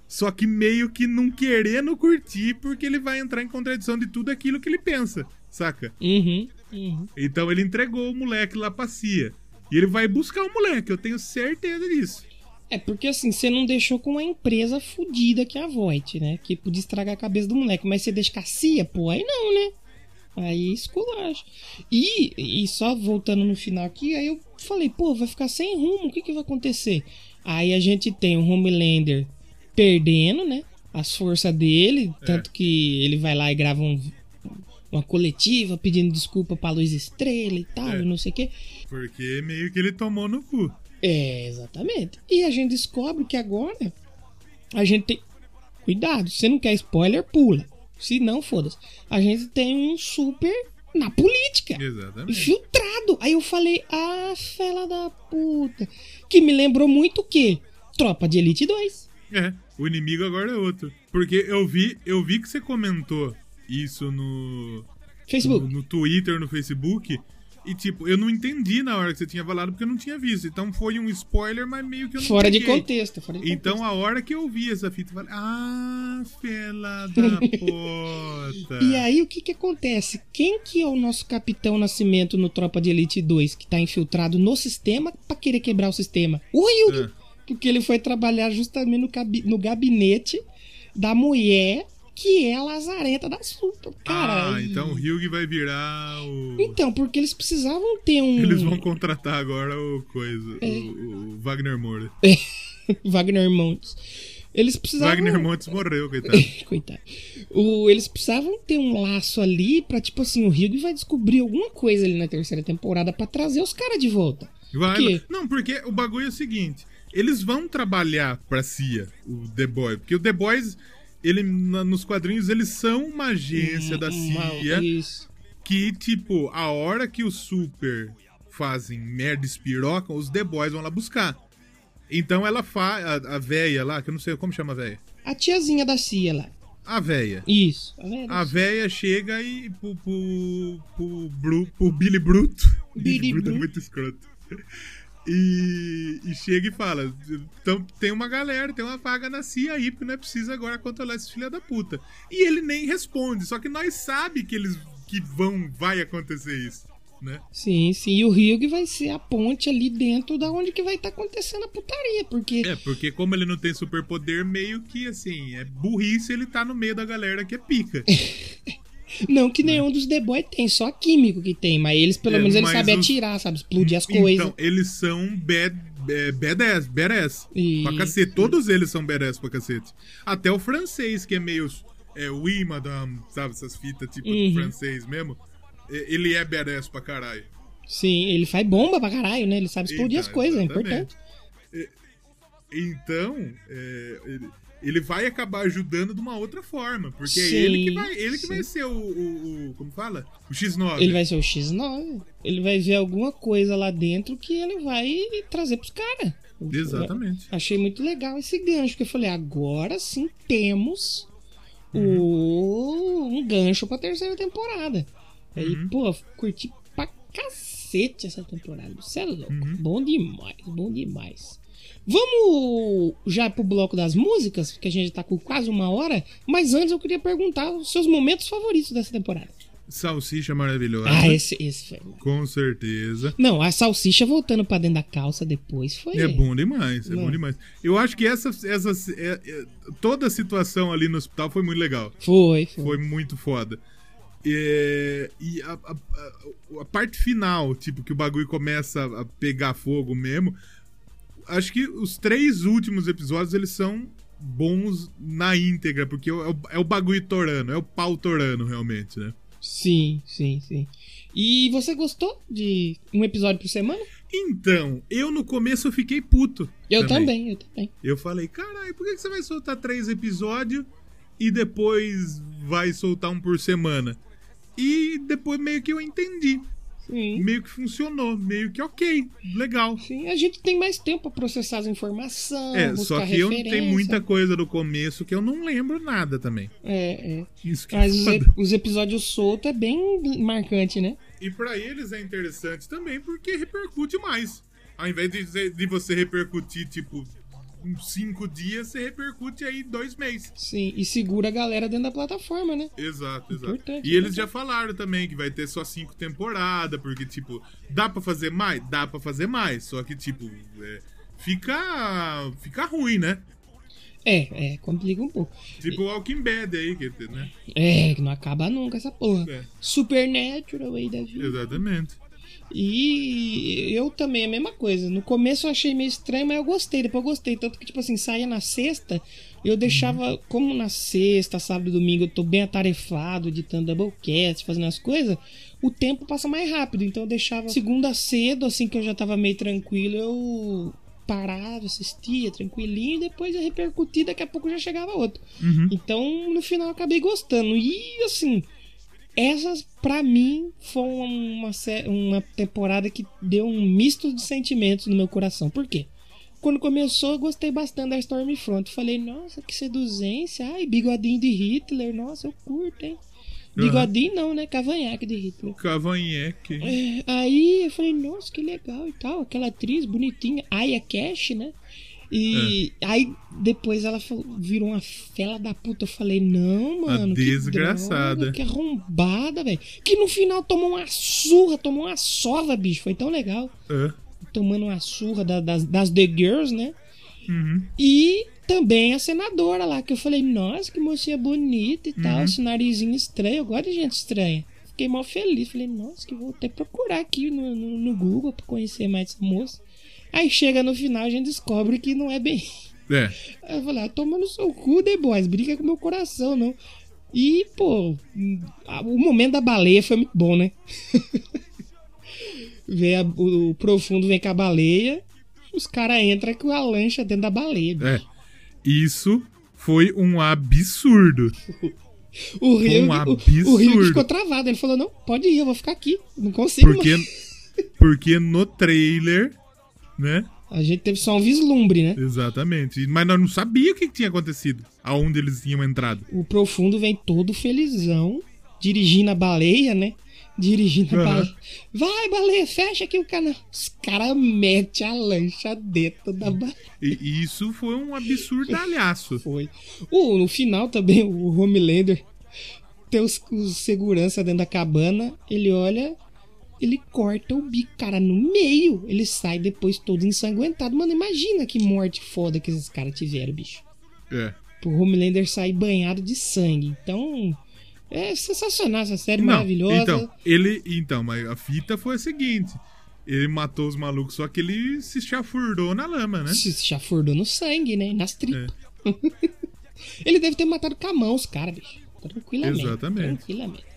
Só que meio que não querendo curtir, porque ele vai entrar em contradição de tudo aquilo que ele pensa, saca? Uhum. Uhum. Então ele entregou o moleque lá pra Cia. E ele vai buscar o moleque, eu tenho certeza disso. É porque assim, você não deixou com uma empresa fodida que é a Voight, né? Que podia estragar a cabeça do moleque. Mas você deixa com a CIA, pô, aí não, né? Aí esculacha. E, e só voltando no final aqui, aí eu falei, pô, vai ficar sem rumo, o que, que vai acontecer? Aí a gente tem o Homelander perdendo, né? As forças dele, tanto que ele vai lá e grava um- uma coletiva pedindo desculpa pra Luz Estrela e tal, É. e não sei o quê. Porque meio que ele tomou no cu. É, exatamente. E a gente descobre que agora a gente tem. Cuidado, se você não quer spoiler, pula. Se não, foda-se. A gente tem um super na política. Exatamente. Infiltrado. Aí eu falei, ah, fela da puta. Que me lembrou muito o quê? Tropa de Elite 2. É, o inimigo agora é outro. Porque eu vi, eu vi que você comentou isso no, Facebook. no, no Twitter, no Facebook. E tipo, eu não entendi na hora que você tinha falado porque eu não tinha visto. Então foi um spoiler, mas meio que eu não Fora de contexto. Fora de Então contexto. a hora que eu vi essa fita, eu falei, ah, fela *laughs* da puta. E aí o que que acontece? Quem que é o nosso Capitão Nascimento no Tropa de Elite 2 que tá infiltrado no sistema pra querer quebrar o sistema? O Ryugi. É. Porque ele foi trabalhar justamente no, cabi- no gabinete da mulher que é a lazareta da Super. Cara, ah, então o Hyug vai virar o. Então, porque eles precisavam ter um Eles vão contratar agora o coisa, É. o, o Wagner Moura. *laughs* Wagner Montes. Eles precisavam Wagner Montes morreu, coitado. *laughs* Coitado. O, eles precisavam ter um laço ali pra, tipo assim, o Ryugi vai descobrir alguma coisa ali na terceira temporada pra trazer os caras de volta. Vai, quê? Não, porque o bagulho é o seguinte: eles vão trabalhar pra CIA, o The Boys. Porque o The Boys, ele, na- nos quadrinhos, eles são uma agência da Uma- CIA Isso. que, tipo, a hora que os super fazem merda espirocam, os The Boys vão lá buscar. Então ela faz. A, a véia lá, que eu não sei como chama a véia. A tiazinha da Cia lá. A véia. Isso. A véia chega e pro, pro, pro, pro Billy Bruto. Billy Bruto é muito escroto. E, e chega e fala: então, tem uma galera, tem uma vaga na CIA aí, porque não é preciso agora controlar esses filha da puta. E ele nem responde, só que nós sabe que eles que vão, vai acontecer isso, né? Sim, sim. E o Ryugi vai ser a ponte ali dentro da onde que vai estar acontecendo a putaria. Porque É, porque como ele não tem superpoder, meio que assim, é burrice ele tá no meio da galera que é pica. *laughs* não que nenhum dos The Boy tem, só químico que tem. Mas eles, pelo É, menos, eles sabem os- atirar, sabe? Explodir as coisas. Então, eles são bad, é, badass, badass. E- Pra cacete. Todos eles são badass pra cacete. Até o francês, que é meio. É, oui, madame, sabe? Essas fitas tipo Uhum. francês mesmo. Ele é badass pra caralho. Sim, ele faz bomba pra caralho, né? Ele sabe explodir Então, as coisas, é exatamente. importante. É, Então, é, ele, ele vai acabar ajudando de uma outra forma. Porque é Sim, ele que vai, ele que vai ser o, o- o- Como fala? O X9. Ele vai ser o X9. Ele vai ver alguma coisa lá dentro que ele vai trazer pros caras. Exatamente. Achei muito legal esse gancho, porque eu falei, agora sim temos Uhum. o... um gancho pra terceira temporada. Aí, Uhum. pô, curti pra cacete essa temporada. Você é louco. Uhum. Bom demais, bom demais. Vamos já pro bloco das músicas, que a gente tá com quase uma hora. Mas antes eu queria perguntar os seus momentos favoritos dessa temporada. Salsicha maravilhosa. Ah, esse, esse foi. Com certeza. Não, a salsicha voltando pra dentro da calça depois foi. É bom demais, é Não. bom demais. Eu acho que essa, essa é- é- toda a situação ali no hospital foi muito legal. Foi, foi. Foi muito foda. É, e a, a- a- a parte final, tipo, que o bagulho começa a pegar fogo mesmo. Acho que os três últimos episódios eles são bons na íntegra, porque é o, é o bagulho torando, é o pau torando realmente, né? Sim, sim, sim. E você gostou de um episódio por semana? Então, eu no começo eu fiquei puto. Eu também, eu também. Eu falei, caralho, por que você vai soltar três episódios e depois vai soltar um por semana? E depois meio que eu entendi. Sim. Meio que funcionou, meio que ok, legal. Sim, a gente tem mais tempo pra processar as informações. É, só que eu tenho muita coisa do começo que eu não lembro nada também. É, é. Isso que é Mas os, foda. ep- os episódios soltos é bem marcante, né? E pra eles é interessante também porque repercute mais. Ao invés de, de você repercutir, tipo, cinco dias, você repercute aí dois meses. Sim, e segura a galera dentro da plataforma, né? Exato, exato. Importante, e eles importante. já falaram também que vai ter só cinco temporadas, porque, tipo, dá pra fazer mais? Dá pra fazer mais. Só que, tipo, é, fica. fica ruim, né? É, é, complica um pouco. Tipo o Walking Bad aí, que, né? É, que não acaba nunca essa porra. É. Supernatural aí da vida. Exatamente. E eu também, a mesma coisa. No começo eu achei meio estranho, mas eu gostei. Depois eu gostei. Tanto que, tipo assim, saía na sexta, eu deixava. Como na sexta, sábado e domingo eu tô bem atarefado, editando Doublecast, fazendo as coisas, o tempo passa mais rápido. Então eu deixava segunda cedo, assim que eu já tava meio tranquilo, eu parava, assistia tranquilinho, e depois eu repercutia, daqui a pouco já chegava outro. Então, no final eu acabei gostando. E assim. Essas, pra mim, foi uma, uma temporada que deu um misto de sentimentos no meu coração. Por quê? Quando começou, eu gostei bastante da Stormfront. Falei, nossa, que seduzência. Ai, bigodinho de Hitler. Nossa, eu curto, hein? Bigodinho não, né? Cavanhaque de Hitler. Cavanhaque. É, Aí eu falei, nossa, que legal e tal. Aquela atriz bonitinha, Aya Cash, né? E aí depois ela virou uma fela da puta. Eu falei, não, mano. que desgraçada. droga, Que arrombada, velho. Que no final tomou uma surra, tomou uma sova, bicho. Foi tão legal. É. Tomando uma surra da- das, das The Girls, né? Uhum. E também a senadora lá, que eu falei, nossa, que mocinha bonita e tal, esse narizinho estranho, eu gosto de gente estranha. Fiquei mal feliz, falei, nossa, que vou até procurar aqui no, no, no Google pra conhecer mais essa moça. Aí chega no final, a gente descobre que não é bem. É. Aí eu falei, ah, toma no seu cu, The Boys, brinca com meu coração, não. E, pô, o momento da baleia foi muito bom, né? *laughs* vem a- o, o profundo vem com a baleia, os caras entram com a lancha dentro da baleia. É. Isso foi um absurdo. *laughs* O Rio, Um o, o absurdo. Rio ficou travado. Ele falou: Não, pode ir, eu vou ficar aqui. Não consigo. Porque, mais." *laughs* porque no trailer, né? A gente teve só um vislumbre, né? Exatamente. Mas nós não sabíamos o que tinha acontecido. Aonde eles tinham entrado. O profundo vem todo felizão, dirigindo a baleia, né? Dirigindo a baleia. Vai, baleia, fecha aqui o canal. Os caras metem a lancha dentro da baleia. E isso foi um absurdalhaço. *laughs* Foi. O, no final também, o Homelander tem os, os segurança dentro da cabana. Ele olha, ele corta o bico, cara, no meio. Ele sai depois todo ensanguentado. Mano, imagina que morte foda que esses caras tiveram, bicho. É. Pro Homelander sair banhado de sangue. Então, é sensacional essa série Não, maravilhosa. Então, ele. Então, mas a fita foi a seguinte. Ele matou os malucos, só que ele se chafurdou na lama, né? Se chafurdou no sangue, né? Nas tripas. É. *laughs* ele deve ter matado com a mão os caras, bicho. Tranquilamente. Exatamente. Tranquilamente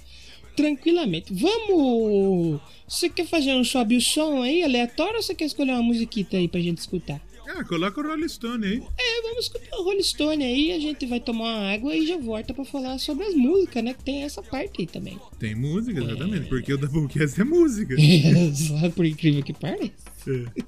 tranquilamente. Vamos! Você quer fazer um sobe o som aí, aleatório, ou você quer escolher uma musiquita aí pra gente escutar? Ah, coloca o Rolling Stone aí. É, vamos escutar o Rolling Stone aí, a gente vai tomar uma água e já volta para falar sobre as músicas, né? Que tem essa parte aí também. Tem música, exatamente, é... porque o Doublecast é música. *laughs* Só por incrível que pareça. É.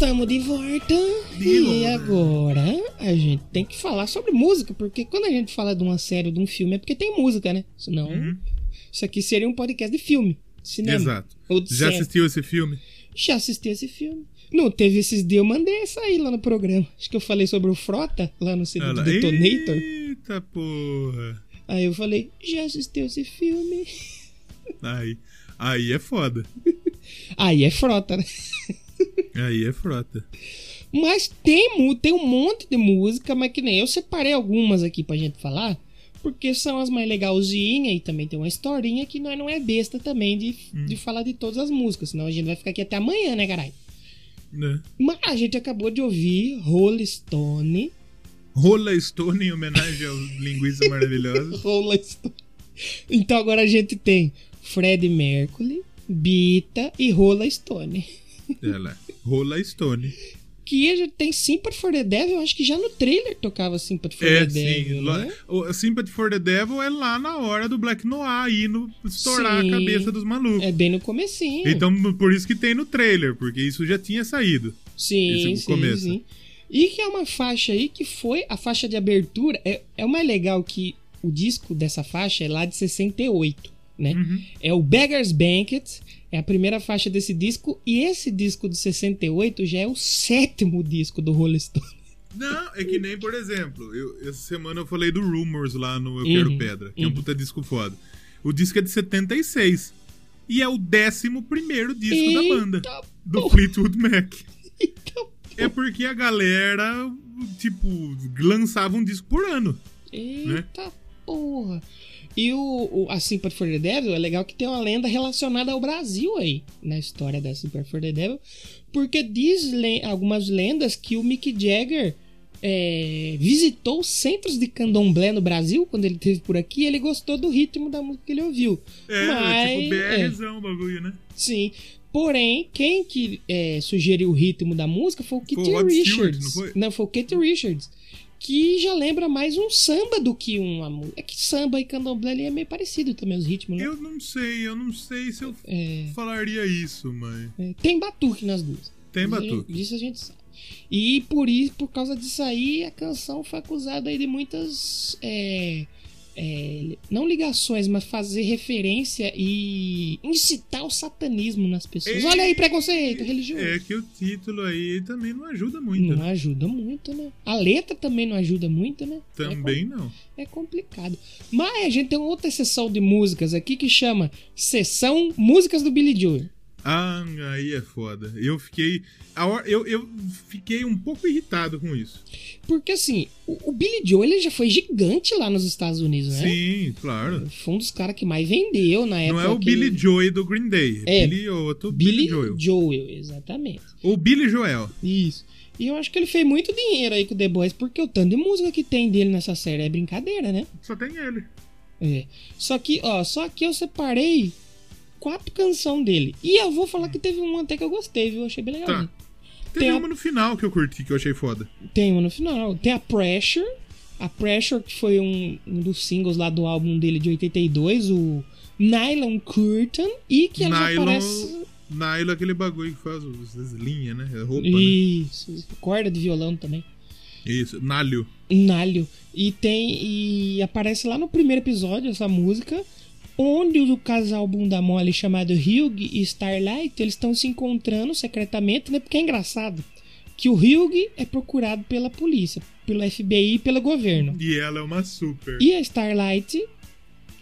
estamos de volta. E agora a gente tem que falar sobre música, porque quando a gente fala de uma série ou de um filme é porque tem música, né? Senão, isso aqui seria um podcast de filme, cinema. Exato. Já série. assistiu esse filme? Já assisti esse filme. Não, teve esses dias, eu mandei essa aí lá no programa. Acho que eu falei sobre o Frota, lá no CD do Detonator. Eita porra. Aí eu falei, já assistiu esse filme? Aí, aí é foda. *laughs* Aí é Frota, né? Aí é frota. Mas tem, tem um monte de música, mas que nem eu separei algumas aqui pra gente falar, porque são as mais legalzinhas e também tem uma historinha que nós não é besta também de, de falar de todas as músicas, senão a gente vai ficar aqui até amanhã, né, caralho? Né? Mas a gente acabou de ouvir Rolling Stone. Rola Stone em homenagem ao linguiça maravilhosa. *laughs* Rolling Stone. Então agora a gente tem Fred Mercury, Bita e Rola Stone. Ela. Rola Stone. Que a gente tem Sympathy for the Devil, eu acho que já no trailer tocava Sympathy for É, the sim. Devil, Lá- né? O Sympathy for the Devil é lá na hora do Black Noir indo estourar Sim. a cabeça dos malucos. É bem no comecinho. Então, por isso que tem no trailer, porque isso já tinha saído. sim, esse sim, começo. sim. E que é uma faixa aí que foi a faixa de abertura. É, é o mais legal que o disco dessa faixa é lá de 68, né? Uhum. É o Beggar's Banquet, é a primeira faixa desse disco. E esse disco de 68 já é o sétimo disco do Rolling Stone. Não, é que nem, por exemplo, eu- essa semana eu falei do Rumors lá no Eu Quero Uhum, Pedra, que é um uhum. puta disco foda. O disco é de 76. E é o décimo primeiro disco da banda. Eita Do porra. Fleetwood Mac. Eita É porque a galera, tipo, lançava um disco por ano. Eita porra. E o, o, a Sympathy for the Devil é legal que tem uma lenda relacionada ao Brasil aí, na história da Sympathy for the Devil. Porque diz le- algumas lendas que o Mick Jagger é, visitou os centros de candomblé no Brasil quando ele esteve por aqui e ele gostou do ritmo da música que ele ouviu. É, Mas, tipo é, BRzão o bagulho, né? sim. Porém, quem que é, sugeriu o ritmo da música foi o Keith Foi o Rod Stewart, Richards. não foi? Não, foi o Keith Richards. Que já lembra mais um samba do que uma música. É que samba e candomblé ali é meio parecido também, os ritmos, né? Eu não sei, eu não sei se eu É, falaria isso, mãe. é, tem batuque nas duas. Tem Isso a gente- batuque. Isso a gente sabe. E por isso, por causa disso aí, a canção foi acusada aí de muitas. é, é, não ligações, mas fazer referência e incitar o satanismo nas pessoas. É, Olha aí, preconceito religioso. É que o título aí também não ajuda muito. Não né? ajuda muito, né? A letra também não ajuda muito, né? Também não. É, com- é complicado. Mas a gente tem outra sessão de músicas aqui que chama Sessão Músicas do Billy Joel. Ah, aí é foda. Eu fiquei. a hora- Eu, eu fiquei um pouco irritado com isso. Porque assim, o, o Billy Joel ele já foi gigante lá nos Estados Unidos, né? Sim, claro. Foi um dos caras que mais vendeu na época. Não é o que Billy Joy do Green Day. É É, Billy outro Billy Billy Joel. Joel, exatamente. Ou Billy Joel. Isso. E eu acho que ele fez muito dinheiro aí com o The Boys, porque o tanto de música que tem dele nessa série é brincadeira, né? Só tem ele. É. Só que, ó, só que eu separei quatro canções dele. E eu vou falar que teve uma até que eu gostei, viu? Eu achei bem legal. Tá. Tem a- uma no final que eu curti, que eu achei foda. Tem uma no final. Tem a Pressure. A Pressure, que foi um, um dos singles lá do álbum dele de 82, o Nylon Curtain. E que ela Nylon. aparece. Nylon é aquele bagulho que faz as linhas, né? É roupa, né? Isso. Corda de violão também. Isso. Nalho. Nalho. E tem. E aparece lá no primeiro episódio essa música. Onde o casal bunda mole chamado Hugh e Starlight eles estão se encontrando secretamente, né? Porque é engraçado que o Hugh é procurado pela polícia, pelo FBI e pelo governo. E ela é uma super. E a Starlight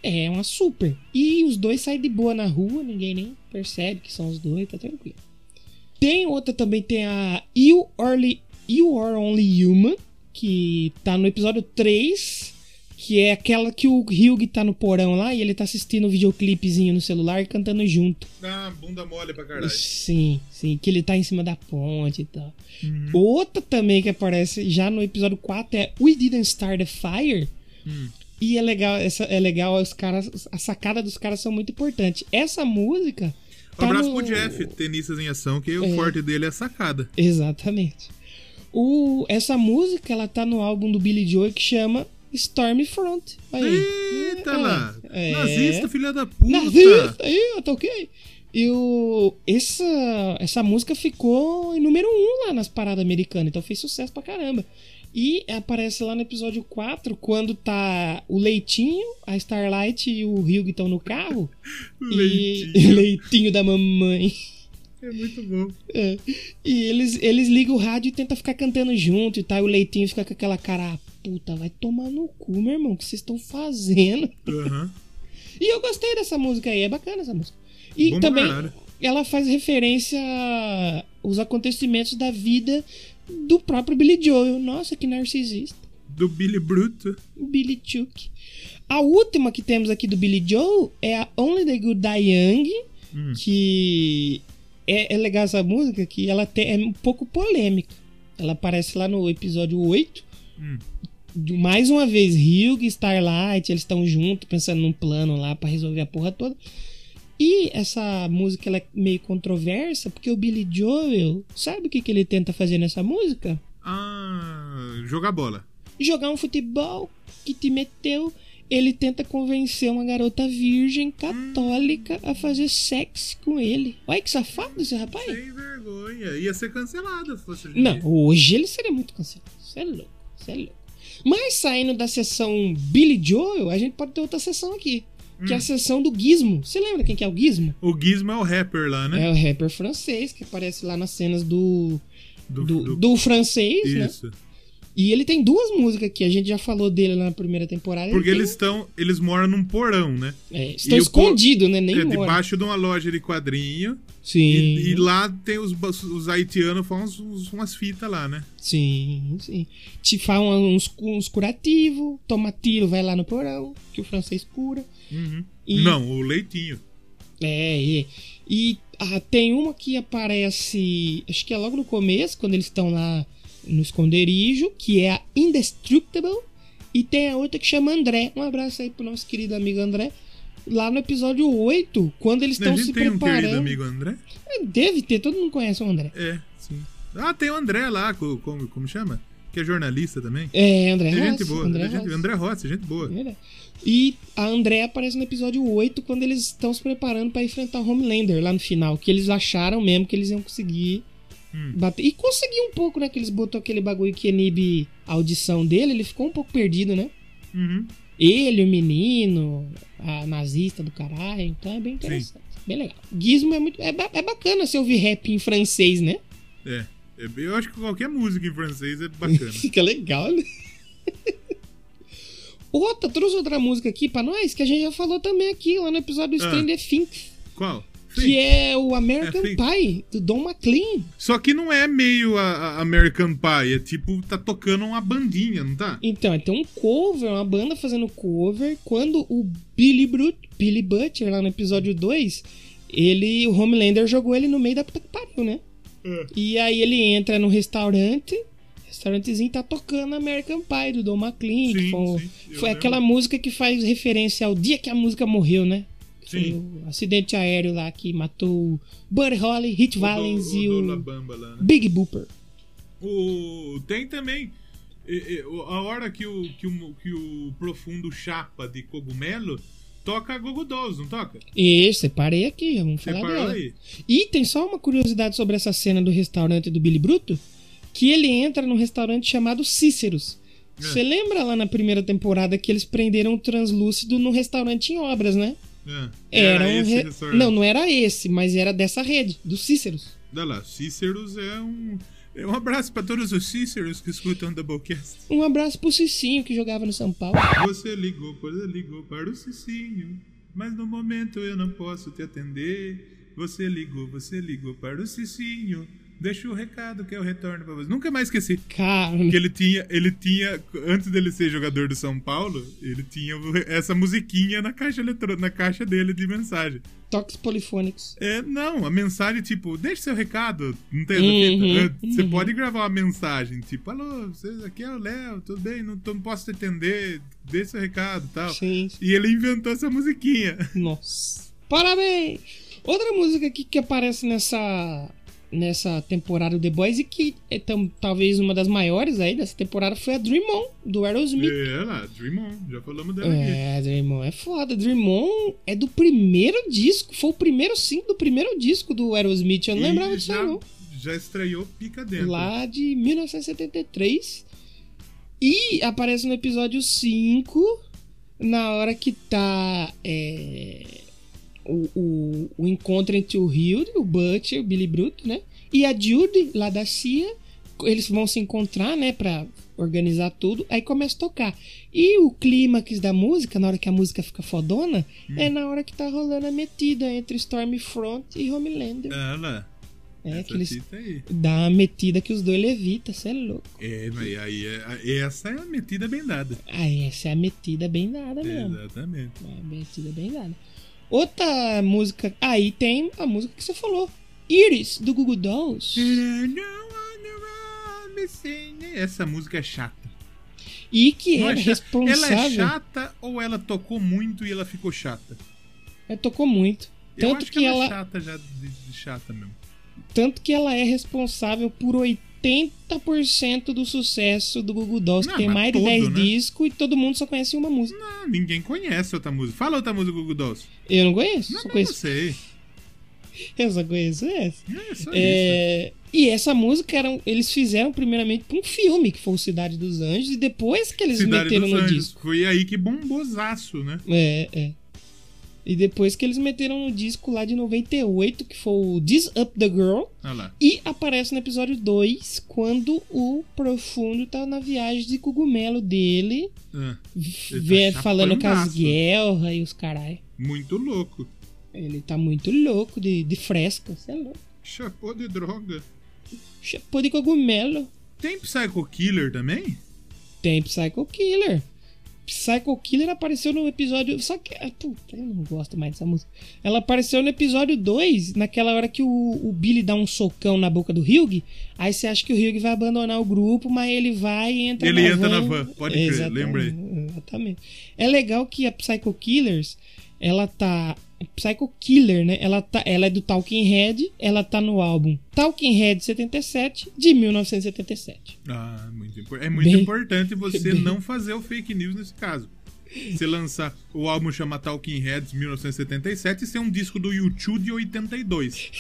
é uma super. E os dois saem de boa na rua, ninguém nem percebe que são os dois, tá tranquilo. Tem outra também, tem a You Are, you Are Only Human, que tá no episódio 3, que é aquela que o Hugh tá no porão lá e ele tá assistindo um videoclipezinho no celular e cantando junto. Ah, bunda mole pra caralho. Sim, sim, que ele tá em cima da ponte e tal. Outra também que aparece já no episódio 4 é We Didn't Start a Fire. E é legal, essa, é legal, os caras, a sacada dos caras são muito importantes. Essa música. Um tá abraço no- pro Jeff, tenistas em ação, que o forte dele é sacada. Exatamente. O, essa música, ela tá no álbum do Billy Joel que chama Stormfront. Aí. Eita É, lá! é. Nazista, filha da puta! Nazista, aí, eu toquei. E o, essa, essa música ficou em número 1 um lá nas paradas americanas, então fez sucesso pra caramba. E aparece lá no episódio 4, quando tá o Leitinho, a Starlight e o Hugh estão no carro. *laughs* Leitinho. E *laughs* leitinho da mamãe. É muito bom. É. E eles, eles ligam o rádio e tentam ficar cantando junto e tal. E o Leitinho fica com aquela cara, puta, vai tomar no cu, meu irmão, o que vocês estão fazendo? Aham. E eu gostei dessa música aí, é bacana essa música. E Bom também ela faz referência aos acontecimentos da vida do próprio Billy Joel. Nossa, que narcisista. Do Billy Bruto. Billy Chuck. A última que temos aqui do Billy Joel é a Only the Good Die Young, Hum. que é, é legal essa música, que ela te- é um pouco polêmica. Ela aparece lá no episódio 8. Hum. Mais uma vez, Hugh e Starlight, eles estão juntos, pensando num plano lá pra resolver a porra toda. E essa música ela é meio controversa, porque o Billy Joel, sabe o que, que ele tenta fazer nessa música? Ah, jogar bola. jogar um futebol que te meteu. Ele tenta convencer uma garota virgem católica a fazer sexo com ele. Olha que safado esse rapaz. Sem vergonha. Ia ser cancelado se fosse hoje. Não, hoje ele seria muito cancelado. Você é louco, você é louco. Mas saindo da sessão Billy Joel, a gente pode ter outra sessão aqui. Que é Hum. a sessão do Gizmo. Você lembra quem que é o Gizmo? O Gizmo é o rapper lá, né? É o rapper francês que aparece lá nas cenas do, Do- do, do- do francês, né? E ele tem duas músicas aqui. A gente já falou dele na primeira temporada. Porque ele eles estão. Eles moram num porão, né? É, estão escondidos, né? Nem é debaixo de uma loja de quadrinho. Sim. E, e lá tem os, os haitianos fazem uns, umas fitas lá, né? Sim, sim. Te falam uns, uns curativos, toma tiro, vai lá no porão, que o francês cura. Uhum. E- Não, o leitinho. É, e, e ah, tem uma que aparece, acho que é logo no começo, quando eles estão lá no esconderijo, que é a Indestructible. E tem a outra que chama André. Um abraço aí pro nosso querido amigo André. Lá no episódio 8, quando eles estão se gente tem um querido preparando. amigo André? É, Deve ter, todo mundo conhece o André. É, sim. Ah, tem o André lá, co- como, como chama? Que é jornalista também. É, André É Rossi. gente boa. André é gente, Rossi. André Rossi, gente boa. Verdade. E a André aparece no episódio 8 quando eles estão se preparando pra enfrentar o Homelander lá no final. Que eles acharam mesmo que eles iam conseguir Hum. E conseguiu um pouco, né? Que eles botou aquele bagulho que inibe a audição dele. Ele ficou um pouco perdido, né? Uhum. Ele, o menino, a nazista do caralho. Então é bem interessante. Bem legal. Gizmo é muito. É, é bacana você ouvir rap em francês, né? É. É bem- Eu acho que qualquer música em francês é bacana. *laughs* Fica legal, né? *laughs* Outra, trouxe outra música aqui pra nós que a gente já falou também aqui lá no episódio do Ah. Stranger Things. Qual? Que é o American É. Pie, do Don McLean. Só que não é meio a, a American Pie, é tipo, tá tocando uma bandinha, não tá? Então, é, tem um cover, uma banda fazendo cover. Quando o Billy, Brut, Billy Butcher, lá no episódio 2, ele, o Homelander jogou ele no meio da puta que pariu, né? É. E aí ele entra no restaurante, restaurantezinho tá tocando American Pie, do Don McLean. que Sim, foi sim, foi aquela música que faz referência ao dia que a música morreu, né? Sim. o acidente aéreo lá que matou Buddy Holly, Hit Valens e o, Labamba lá, né? Big Booper. O, tem também. A hora que o, que, o, que o profundo chapa de cogumelo toca a Gogo Dolls, não toca? Isso, separei aqui, vamos falar dela. aí? E tem só uma curiosidade sobre essa cena do restaurante do Billy Bruto, que ele entra num restaurante chamado Cíceros. É. Você lembra lá na primeira temporada que eles prenderam o translúcido num restaurante em obras, né? É. Era, um esse re-. Não, não era esse, mas era dessa rede, do Cíceros. Olha lá, Cíceros é um. É um abraço pra todos os Cíceros que escutam Doublecast. Um abraço pro Cicinho que jogava no São Paulo. Você ligou, você ligou para o Cicinho, mas no momento eu não posso te atender. Você ligou, você ligou para o Cicinho. Deixa o recado que eu retorno pra você. Nunca mais esqueci. Cara, Que ele tinha, ele tinha, antes dele ser jogador do São Paulo, ele tinha essa musiquinha na caixa eletrônica, na caixa dele de mensagem. toques polifônicos. É, não, a mensagem, tipo, deixa seu recado. Não tem Uhum? É, Você uhum. pode gravar uma mensagem, tipo, alô, você, aqui é o Léo, tudo bem? Não, não posso te atender, deixa seu recado e tal. Sim. E ele inventou essa musiquinha. Nossa. Parabéns! Outra música aqui que aparece nessa nessa temporada do The Boys e que é tam- talvez uma das maiores aí dessa temporada foi a Dream On, do Aerosmith. É lá, Dream On, já falamos dela aqui. É, Dream On é foda. Dream On é do primeiro disco, foi o primeiro single do primeiro disco do Aerosmith, eu não E lembrava disso já, não. já estreou pica dentro. Lá de 1973. E aparece no episódio 5, na hora que tá é, o, o, o encontro entre o Hilde, o Butcher, o Billy Bruto, né? E a Judy, lá da CIA. Eles vão se encontrar, né? Pra organizar tudo. Aí começa a tocar. E o clímax da música, na hora que a música fica fodona, é na hora que tá rolando a metida entre Stormfront e Homelander. É lá. É, essa que eles aí. dá uma metida que os dois levitam, cê é louco. É, mas aí é, essa é a metida bem dada. Ah, essa é a metida bem dada mesmo. Exatamente. É a metida bem dada. Outra música. Aí tem a música que você falou. Iris, do Google Dolls. Essa música é chata. E que Não era é cha- responsável. Ela é chata ou ela tocou muito e ela ficou chata? É, tocou muito. Eu Tanto acho que, que, ela, é chata já, de, de chata mesmo. tanto que ela é responsável por 80% do sucesso do Google Não, que tem mais de todo, 10 né? discos e todo mundo só conhece uma música. Não, ninguém conhece outra música. Fala outra música do Google Dolls. Eu não conheço, Não, só não, conheço. sei. Eu só conheço essa. É só isso. É, e essa música eram, eles fizeram primeiramente pra um filme que foi o Cidade dos Anjos e depois que eles Cidade meteram dos no Anjos. disco. Foi aí que bombosaço, né? É, é. E depois que eles meteram no disco lá de 98, que foi o This Up the Girl, lá. e aparece no episódio 2, quando o Profundo tá na viagem de cogumelo dele, Ah, vê- tá falando com as guerras e os carai. muito louco. Ele tá muito louco de, de fresca, você é louco. Chapou de droga. Chapou de cogumelo. Tem Psycho Killer também? Tem Psycho Killer. Psycho Killer apareceu no episódio. Só que. ah, Puta, eu não gosto mais dessa música. Ela apareceu no episódio 2, naquela hora que o, o Billy dá um socão na boca do Hugh. Aí você acha que o Hugh vai abandonar o grupo, mas ele vai e entra Ele na entra van. na van, pode crer, lembrei. Exatamente. É legal que a Psycho Killers, ela tá. Psycho Killer, né? Ela, tá, ela é do Talking Head, ela tá no álbum Talking Head 77, de 1977. Ah, muito É muito Bem- importante você bem- não fazer o fake news nesse caso. Você lançar o álbum chama Talking Heads 1977 e ser um disco do YouTube de 82.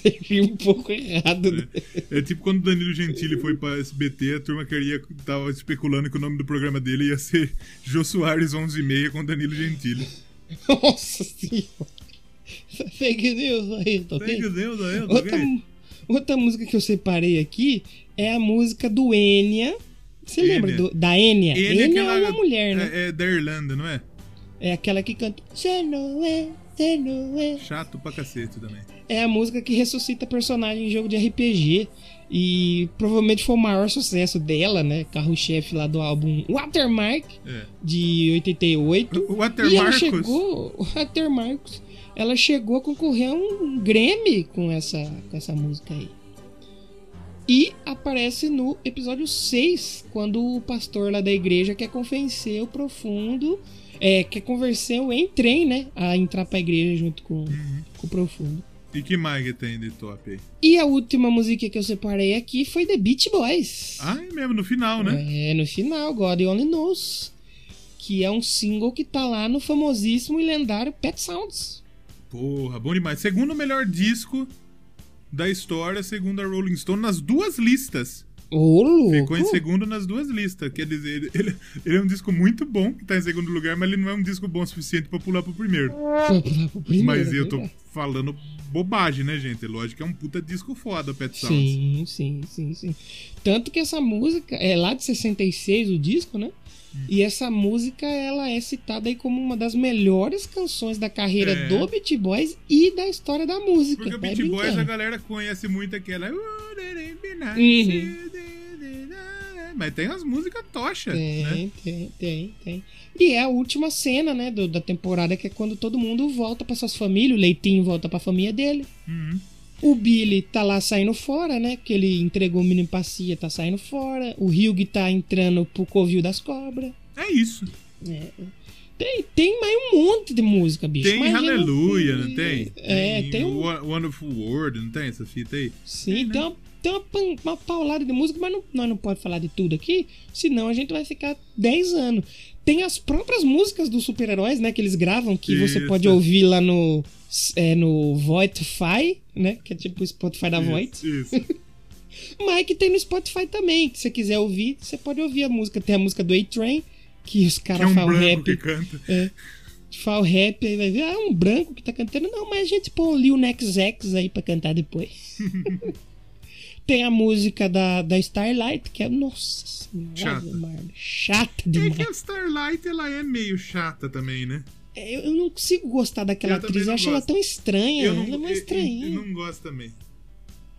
Seria *laughs* um pouco errado. né? É tipo quando o Danilo Gentili foi pra SBT, a turma queria, tava especulando que o nome do programa dele ia ser Jô Soares 11 e meia com Danilo Gentili. Nossa senhora. Fake news aí, tá ok? Meu Deus, aí, Outra, ok. outra música que eu separei aqui é a música do Enya. Você Enya. lembra do- da Enya? Ele Enya é, aquela- uma mulher, né? É, é da Irlanda, não é? É. aquela que canta. Você não é, você não é. Chato pra cacete também. É a música que ressuscita personagem em jogo de RPG. E provavelmente foi o maior sucesso dela, né? Carro-chefe lá do álbum Watermark, É. de 88. O E ela Watermarcos. chegou, Walter Marcos, ela chegou a concorrer a um Grammy com essa, com essa música aí. E aparece no episódio 6, quando o pastor lá da igreja quer convencer o profundo, é, quer convencer o Entrem, né, a entrar pra igreja junto com, Uhum. com o profundo. E que mais que tem de top aí? E a última música que eu separei aqui foi The Beach Boys. Ah, é mesmo, no final, né? É, no final, God Only Knows. Que é um single que tá lá no famosíssimo e lendário Pet Sounds. Porra, bom demais. Segundo melhor disco da história, segundo a Rolling Stone, nas duas listas. Ô, louco! Ficou em segundo nas duas listas. Quer dizer, ele, ele é um disco muito bom, que tá em segundo lugar, mas ele não é um disco bom o suficiente pra pular pro primeiro. Foi pular pro primeiro, mas eu tô né? falando bobagem, né, gente? Lógico que é um puta disco foda, Pet Sounds. Sim, sim, sim, sim. Tanto que essa música é lá de 66 o disco, né? Hum. E essa música ela é citada aí como uma das melhores canções da carreira É. do Beat Boys e da história da música. Porque o Beat Boys a galera conhece muito aquela. "Wouldn't it be Uhum. Nice?" Mas tem as músicas tocha, Tem, né? tem, tem, tem. E é a última cena, né, do- da temporada, que é quando todo mundo volta pra suas famílias, o Leitinho volta pra família dele. Uhum. O Billy tá lá saindo fora, né? Que ele entregou o menino pra Cia, tá saindo fora. O Hugh tá entrando pro covil das cobras. É isso. Tem, tem mais um monte de música, bicho. Tem Aleluia, não tem? É, tem um- Wo- Wonderful World, não tem essa fita aí? Sim, tem, uma, tem uma, uma paulada de música, mas não, nós não podemos falar de tudo aqui, senão a gente vai ficar 10 anos. Tem as próprias músicas dos super-heróis, né, que eles gravam, que você Isso. pode ouvir lá no, é, no Voitify, né, que é tipo o Spotify da Void. Isso, isso. *laughs* Mas que tem no Spotify também, que se você quiser ouvir, você pode ouvir a música. Tem a música do A-Train, que os Que é caras um falam rap. que canta. Fala rap, aí vai ver, ah, um branco que tá cantando. Não, mas a gente põe o Lil Nex X aí pra cantar depois. *laughs* Tem a música da, da Starlight, que é, nossa senhora, Chata. chata É demais. que a Starlight, ela é meio chata também, né? É, Eu, eu não consigo gostar daquela Eu atriz, eu acho ela gosto. tão estranha. Eu não, ela é uma estranhinha. eu não gosto também.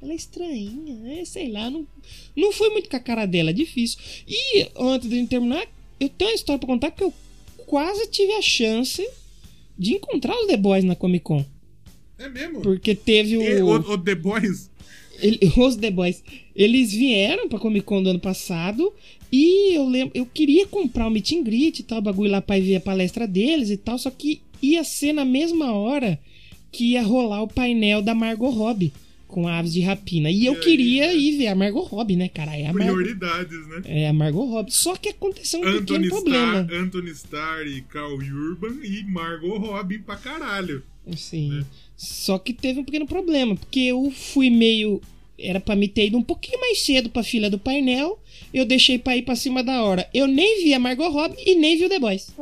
Ela é estranhinha, é, sei lá, não, não foi muito com a cara dela, é difícil. E antes de gente terminar, eu tenho uma história pra contar que eu quase tive a chance de encontrar os The Boys na Comic Con. É mesmo? Porque teve o. E o, o The Boys, ele- *laughs* os The Boys. Eles vieram pra Comic Con do ano passado. E eu lembro. Eu queria comprar o meet and greet e tal, bagulho lá pra ir ver a palestra deles e tal. Só que ia ser na mesma hora que ia rolar o painel da Margot Robbie com aves de rapina. E eu aí, queria né? ir ver a Margot Robbie, né, cara? É a, Mar... prioridades, né? é a Margot Robbie. Só que aconteceu um Anthony pequeno problema. Starr, Anthony Starr e Carl Urban e Margot Robbie pra caralho. Sim. Só que teve um pequeno problema, porque eu fui meio. Era pra me ter ido um pouquinho mais cedo pra fila do painel. Eu deixei pra ir pra cima da hora. Eu nem vi a Margot Robbie e nem vi o The Boys.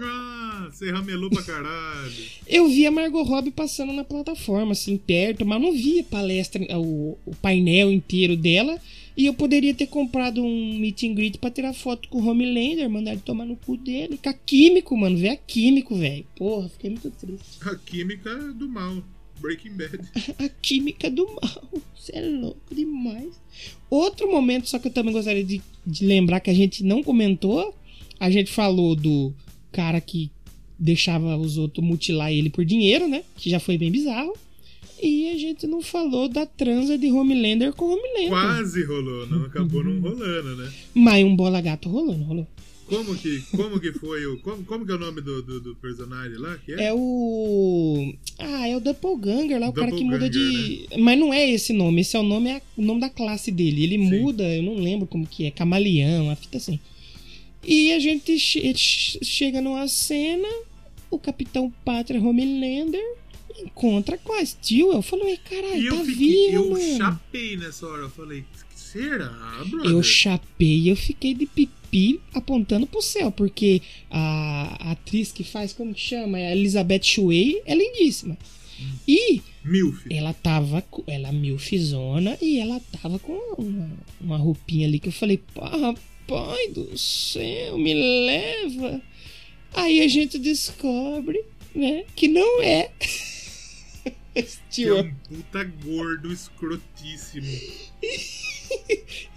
Ah, você ramelou pra caralho. *laughs* Eu vi a Margot Robbie passando na plataforma, assim, perto, mas não vi a palestra, o, o painel inteiro dela. E eu poderia ter comprado um meet and greet pra tirar foto com o Homelander, mandar ele tomar no cu dele. Com a Químico, mano. Vê a Químico, velho. Porra, fiquei muito triste. A química do mal. Breaking Bad. *laughs* A química do mal. Você é louco demais. Outro momento, só que eu também gostaria de, de lembrar que a gente não comentou. A gente falou do cara que deixava os outros mutilar ele por dinheiro, né? Que já foi bem bizarro. E a gente não falou da transa de Homelander com Homelander. Quase rolou, não acabou não rolando, né? Mas um bola gato rolou, não rolou? Como que, como que foi o. Como, como que é o nome do, do, do personagem lá? Que é? É o. Ah, é o Doppelganger lá, o cara que muda de. Mas não é esse nome, esse é o nome, é o nome da classe dele. Ele Sim. muda, eu não lembro como que é, camaleão, uma fita assim. E a gente che- chega numa cena, o Capitão Pátria Homelander encontra com a Steel. Eu falei, caralho, E eu tá fiquei. vivo, eu mano. chapei nessa hora. Eu falei, será, brother? Eu chapei e eu fiquei de pipi apontando pro céu, porque a, a atriz que faz, como que chama? É a Elizabeth Shue, é lindíssima. E Milf. ela tava, ela é milfizona e ela tava com uma, uma roupinha ali que eu falei, pá, pai do céu, me leva. Aí a gente descobre, né, que não é. *laughs* Que é um puta gordo escrotíssimo. *laughs*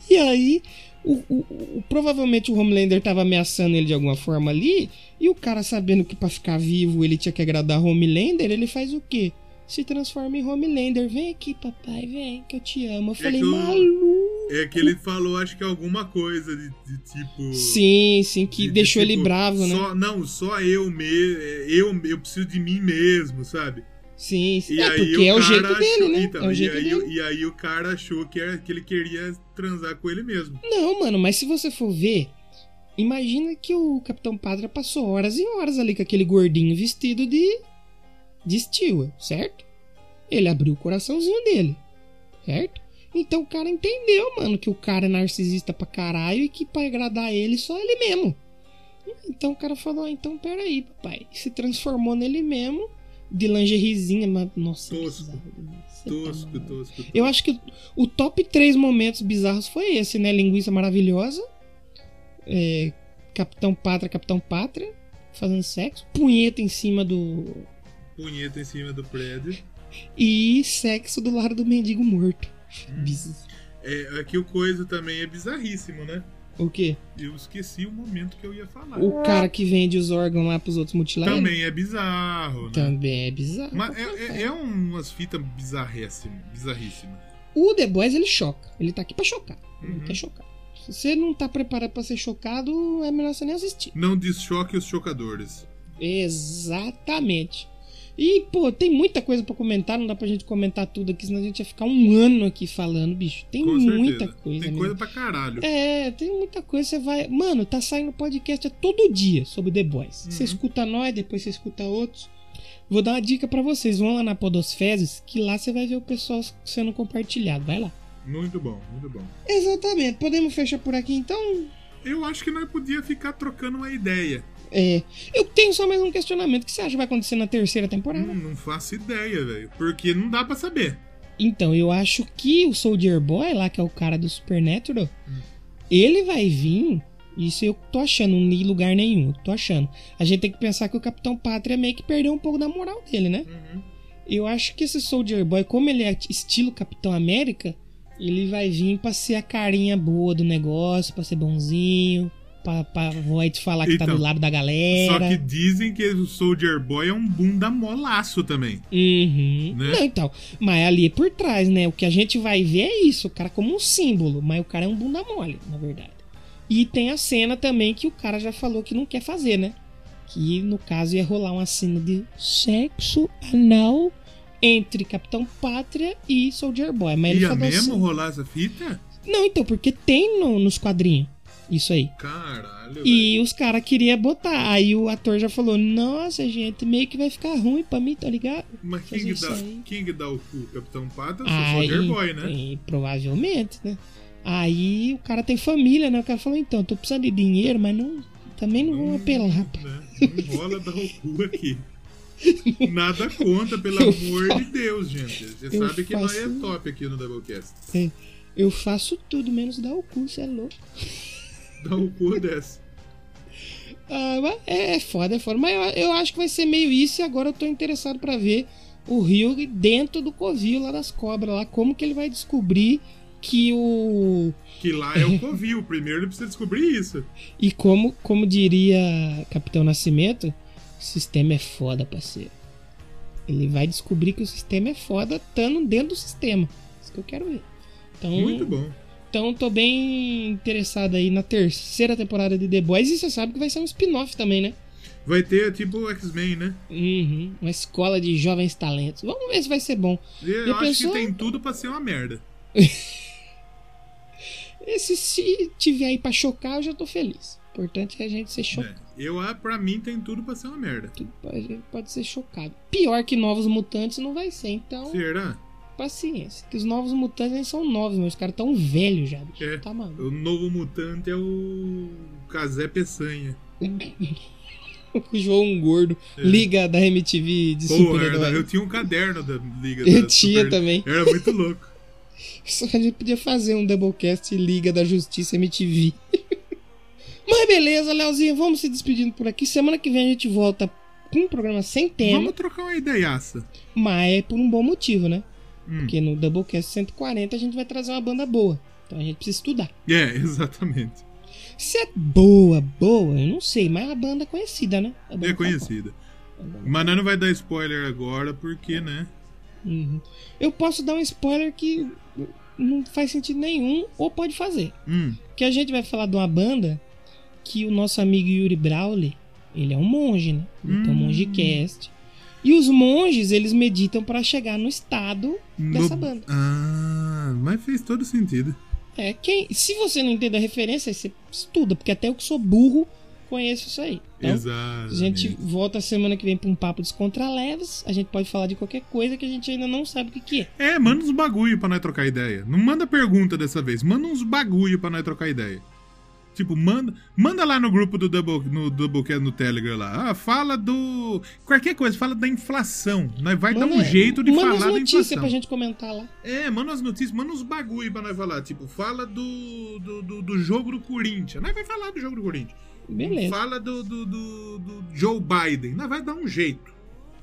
E aí, o, o- o- provavelmente o Homelander tava ameaçando ele de alguma forma ali, e o cara sabendo que pra ficar vivo ele tinha que agradar Homelander, ele faz o quê? Se transforma em Homelander. Vem aqui, papai, vem, que eu te amo. Eu falei, que o- maluco. É que ele falou, acho que alguma coisa de, de tipo. Sim, sim, que de- de deixou ele tipo, bravo, né? só- Não, só eu mesmo. Eu, eu preciso de mim mesmo, sabe? Sim, sim. E É, aí porque é o jeito achou, dele, né? então, é o e, jeito aí, dele. e aí o cara achou que, era, que ele queria transar com ele mesmo. Não, mano, mas se você for ver, imagina que o Capitão Padre passou horas e horas ali com aquele gordinho vestido de. de Stewart, certo? Ele abriu o coraçãozinho dele, certo? Então o cara entendeu, mano, que o cara é narcisista pra caralho e que pra agradar ele só ele mesmo. Então o cara falou: ah, então peraí, papai. E se transformou nele mesmo, de lingeriezinha, mas. Nossa, Tosco. tá Tosco, tosco, tosco. Eu acho que o top 3 momentos bizarros foi esse, né? Linguiça maravilhosa, é, Capitão Pátria, Capitão Pátria, fazendo sexo, punheta em cima do. Punheta em cima do prédio. e sexo do lado do mendigo morto. Hum. É, aqui o coisa também é bizarríssimo, né? O quê? Eu esqueci o momento que eu ia falar. O cara que vende os órgãos lá pros outros mutilarem? Também é bizarro, né? Também é bizarro. Mas é, é, é umas fitas bizarríssimas. Bizarríssimas. O The Boys ele choca. Ele tá aqui pra chocar. Ele Uhum. quer chocar. Se você não tá preparado pra ser chocado, é melhor você nem assistir. Não deschoque os chocadores. Exatamente. E, pô, tem muita coisa pra comentar, não dá pra gente comentar tudo aqui, senão a gente ia ficar um ano aqui falando, bicho. Tem Com muita certeza. coisa. Tem mesmo. coisa pra caralho. É, tem muita coisa. Você vai. Mano, tá saindo podcast todo dia sobre The Boys. Uhum. Você escuta nós, depois você escuta outros. Vou dar uma dica pra vocês. Vão lá na Podosfezes, que lá você vai ver o pessoal sendo compartilhado. Vai lá. Muito bom, muito bom. Exatamente. Podemos fechar por aqui então? Eu acho que nós podia ficar trocando uma ideia. É. Eu tenho só mais um questionamento. O que você acha que vai acontecer na terceira temporada? Hum, não faço ideia, velho. Porque não dá pra saber. Então, eu acho que o Soldier Boy, lá que é o cara do Supernatural, ele vai vir. Isso eu tô achando, li lugar nenhum. Tô achando. A gente tem que pensar que o Capitão Pátria meio que perdeu um pouco da moral dele, né? Eu acho que esse Soldier Boy, como ele é estilo Capitão América, ele vai vir pra ser a carinha boa do negócio, pra ser bonzinho, pra, pra Voight falar que tá Então, do lado da Só galera. que dizem que o Soldier Boy é um bunda molaço também. Uhum. Né? Não, então. Mas ali por trás, né? O que a gente vai ver é isso, o cara como um símbolo. Mas o cara é um bunda mole, na verdade. E tem a cena também que o cara já falou que não quer fazer, né? Que no caso ia rolar uma cena de sexo anal entre Capitão Pátria e Soldier Boy. Mas ele Ia falou mesmo assim... rolar essa fita? Não, então, porque tem no- nos quadrinhos. Isso aí. Caralho. E os caras queriam botar. Aí o ator já falou: Nossa, gente, meio que vai ficar ruim pra mim, tá ligado? Mas quem que, dá, quem que dá o cu? Capitão Pata Aí, Soldier Boy, né? e provavelmente, né? Aí o cara tem família, né? O cara falou: Então, tô precisando de dinheiro, mas não. Também não vou apelar. pá." Né? Não rola dar o cu aqui. *laughs* Nada conta, pelo Eu amor fa- de Deus, gente. Você eu sabe que nós é faço- top aqui no Doublecast. É, eu faço tudo menos dar o cu, você é louco. *laughs* Dá o cu dessa. Ah, é, é foda, é foda. Mas eu, eu acho que vai ser meio isso e agora eu tô interessado pra ver o Rio dentro do covil lá das cobras, lá, como que ele vai descobrir que o. Que lá é o *laughs* Covil. Primeiro ele precisa descobrir isso. E como, como diria Capitão Nascimento, o sistema é foda, parceiro. Ele vai descobrir que o sistema é foda estando dentro do sistema. Isso que eu quero ver. Então, Muito bom. Então tô bem interessado aí na terceira temporada de The Boys e você sabe que vai ser um spin-off também, né? Vai ter tipo o X-Men, né? Uhum, uma escola de jovens talentos. Vamos ver se vai ser bom. Eu Já acho que tem tudo pra ser uma merda. *laughs* Esse se tiver aí pra chocar, eu já tô feliz. O importante é a gente ser É. chocado. Eu, ah, pra mim, tem tudo pra ser uma merda. A gente pode ser chocado. Pior que novos mutantes não vai ser, então Será? Paciência. Que os novos mutantes nem são novos, mas os caras tão velhos já, bicho. É. Tá maluco. O novo mutante é o Casé Peçanha. *laughs* O João Gordo. Liga da MTV de super-herói. era- eu tinha um caderno da Liga *laughs* Eu da tinha também. Era muito louco. *laughs* Só a gente podia fazer um Doublecast Liga da Justiça MTV. Mas beleza, Leozinho, vamos se despedindo por aqui. Semana que vem a gente volta com um programa sem tema, Vamos trocar uma ideiaça. mas é por um bom motivo, né? Hum. Porque no Doublecast 140 a gente vai trazer uma banda boa. Então a gente precisa estudar. É, *laughs* exatamente. Se é boa, boa, eu não sei, mas a banda é conhecida, né? Banda É tá conhecida. Mas nós não vai dar spoiler agora, porque, né? Uhum. Eu posso dar um spoiler que não faz sentido nenhum, ou pode fazer. Hum, Que a gente vai falar de uma banda que o nosso amigo Yuri Brawley, ele é um monge, né? Um Hum. mongecast. E os monges, eles meditam pra chegar no estado dessa no- banda. Ah, mas fez todo sentido. É, quem, se você não entende a referência, você estuda, porque até eu que sou burro conheço isso aí. Então, Exato. a gente volta semana que vem pra um papo descontraleves. A gente pode falar de qualquer coisa que a gente ainda não sabe o que, que é. É, manda uns bagulho pra nós trocar ideia. Não manda pergunta dessa vez, manda uns bagulho pra nós trocar ideia. Tipo, manda, manda lá no grupo do Double, no Doublecast no Telegram lá. Ah, fala do. Qualquer coisa, fala da inflação. Nós vai dar um Manda- jeito de manda falar as da notícias inflação. pra gente comentar lá. É, manda umas notícias, manda uns bagulho pra nós falar. Tipo, fala do, do, do, do jogo do Corinthians. Nós vai falar do jogo do Corinthians. Beleza. Fala do, do, do, do Joe Biden. Nós vai dar um jeito.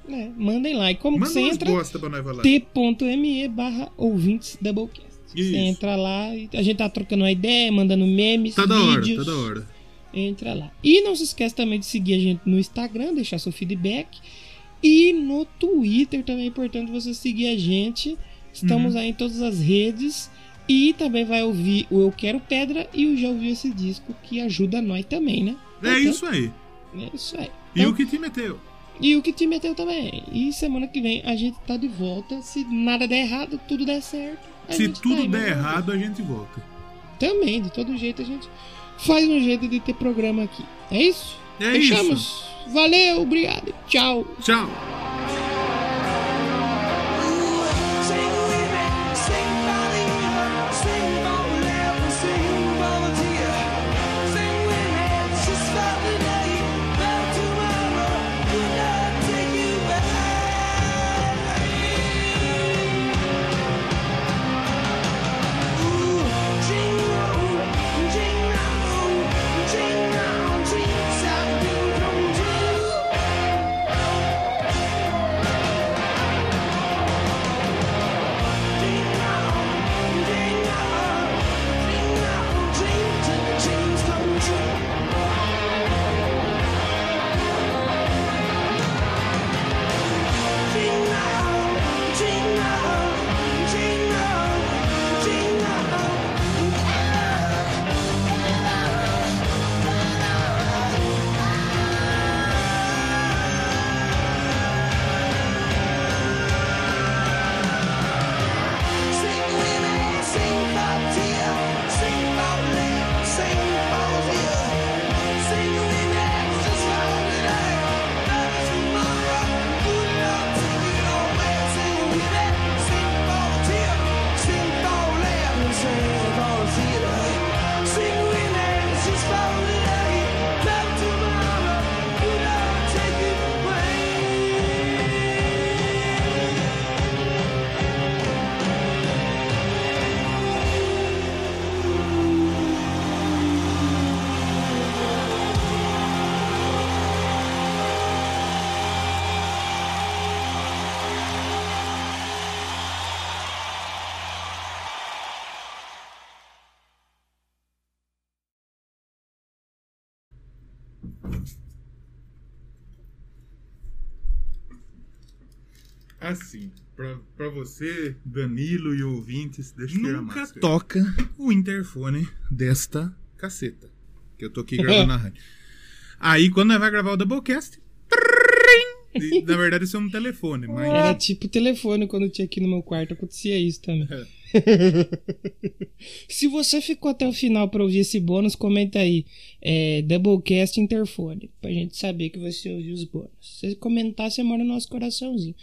É, mandem lá. E como Manda você entra? bosta pra nós falar. t.me barra ouvintes Doublecast. Isso. Você entra lá, e a gente tá trocando uma ideia, mandando memes, Tá da hora, vídeos. tá da hora. Entra lá. E não se esquece também de seguir a gente no Instagram, deixar seu feedback. E no Twitter também é importante você seguir a gente. Estamos Uhum. aí em todas as redes. E também vai ouvir o Eu Quero Pedra e o Já Ouviu Esse Disco, que ajuda nós também, né? É Então, isso aí. É isso aí. E Então, o que te meteu? e o que te meteu também. E semana que vem a gente tá de volta. Se nada der errado, tudo der certo. A Se tudo der né? errado, a gente volta. Também, de todo jeito, a gente faz um jeito de ter programa aqui. É isso? É Fechamos. isso. Valeu, obrigado. Tchau. Tchau. Assim, pra, pra você, Danilo e ouvintes, deixa eu tirar a Nunca toca o interfone desta caceta. Que eu tô aqui gravando na *laughs* rádio. Aí, quando nós vai gravar o Doublecast. e, Na verdade, isso é um telefone, mas. Era tipo telefone quando eu tinha aqui no meu quarto, acontecia isso também. É. *laughs* Se você ficou até o final pra ouvir esse bônus, comenta aí. É, Doublecast Interfone. Pra gente saber que você ouviu os bônus. Se você comentar, você mora no nosso coraçãozinho.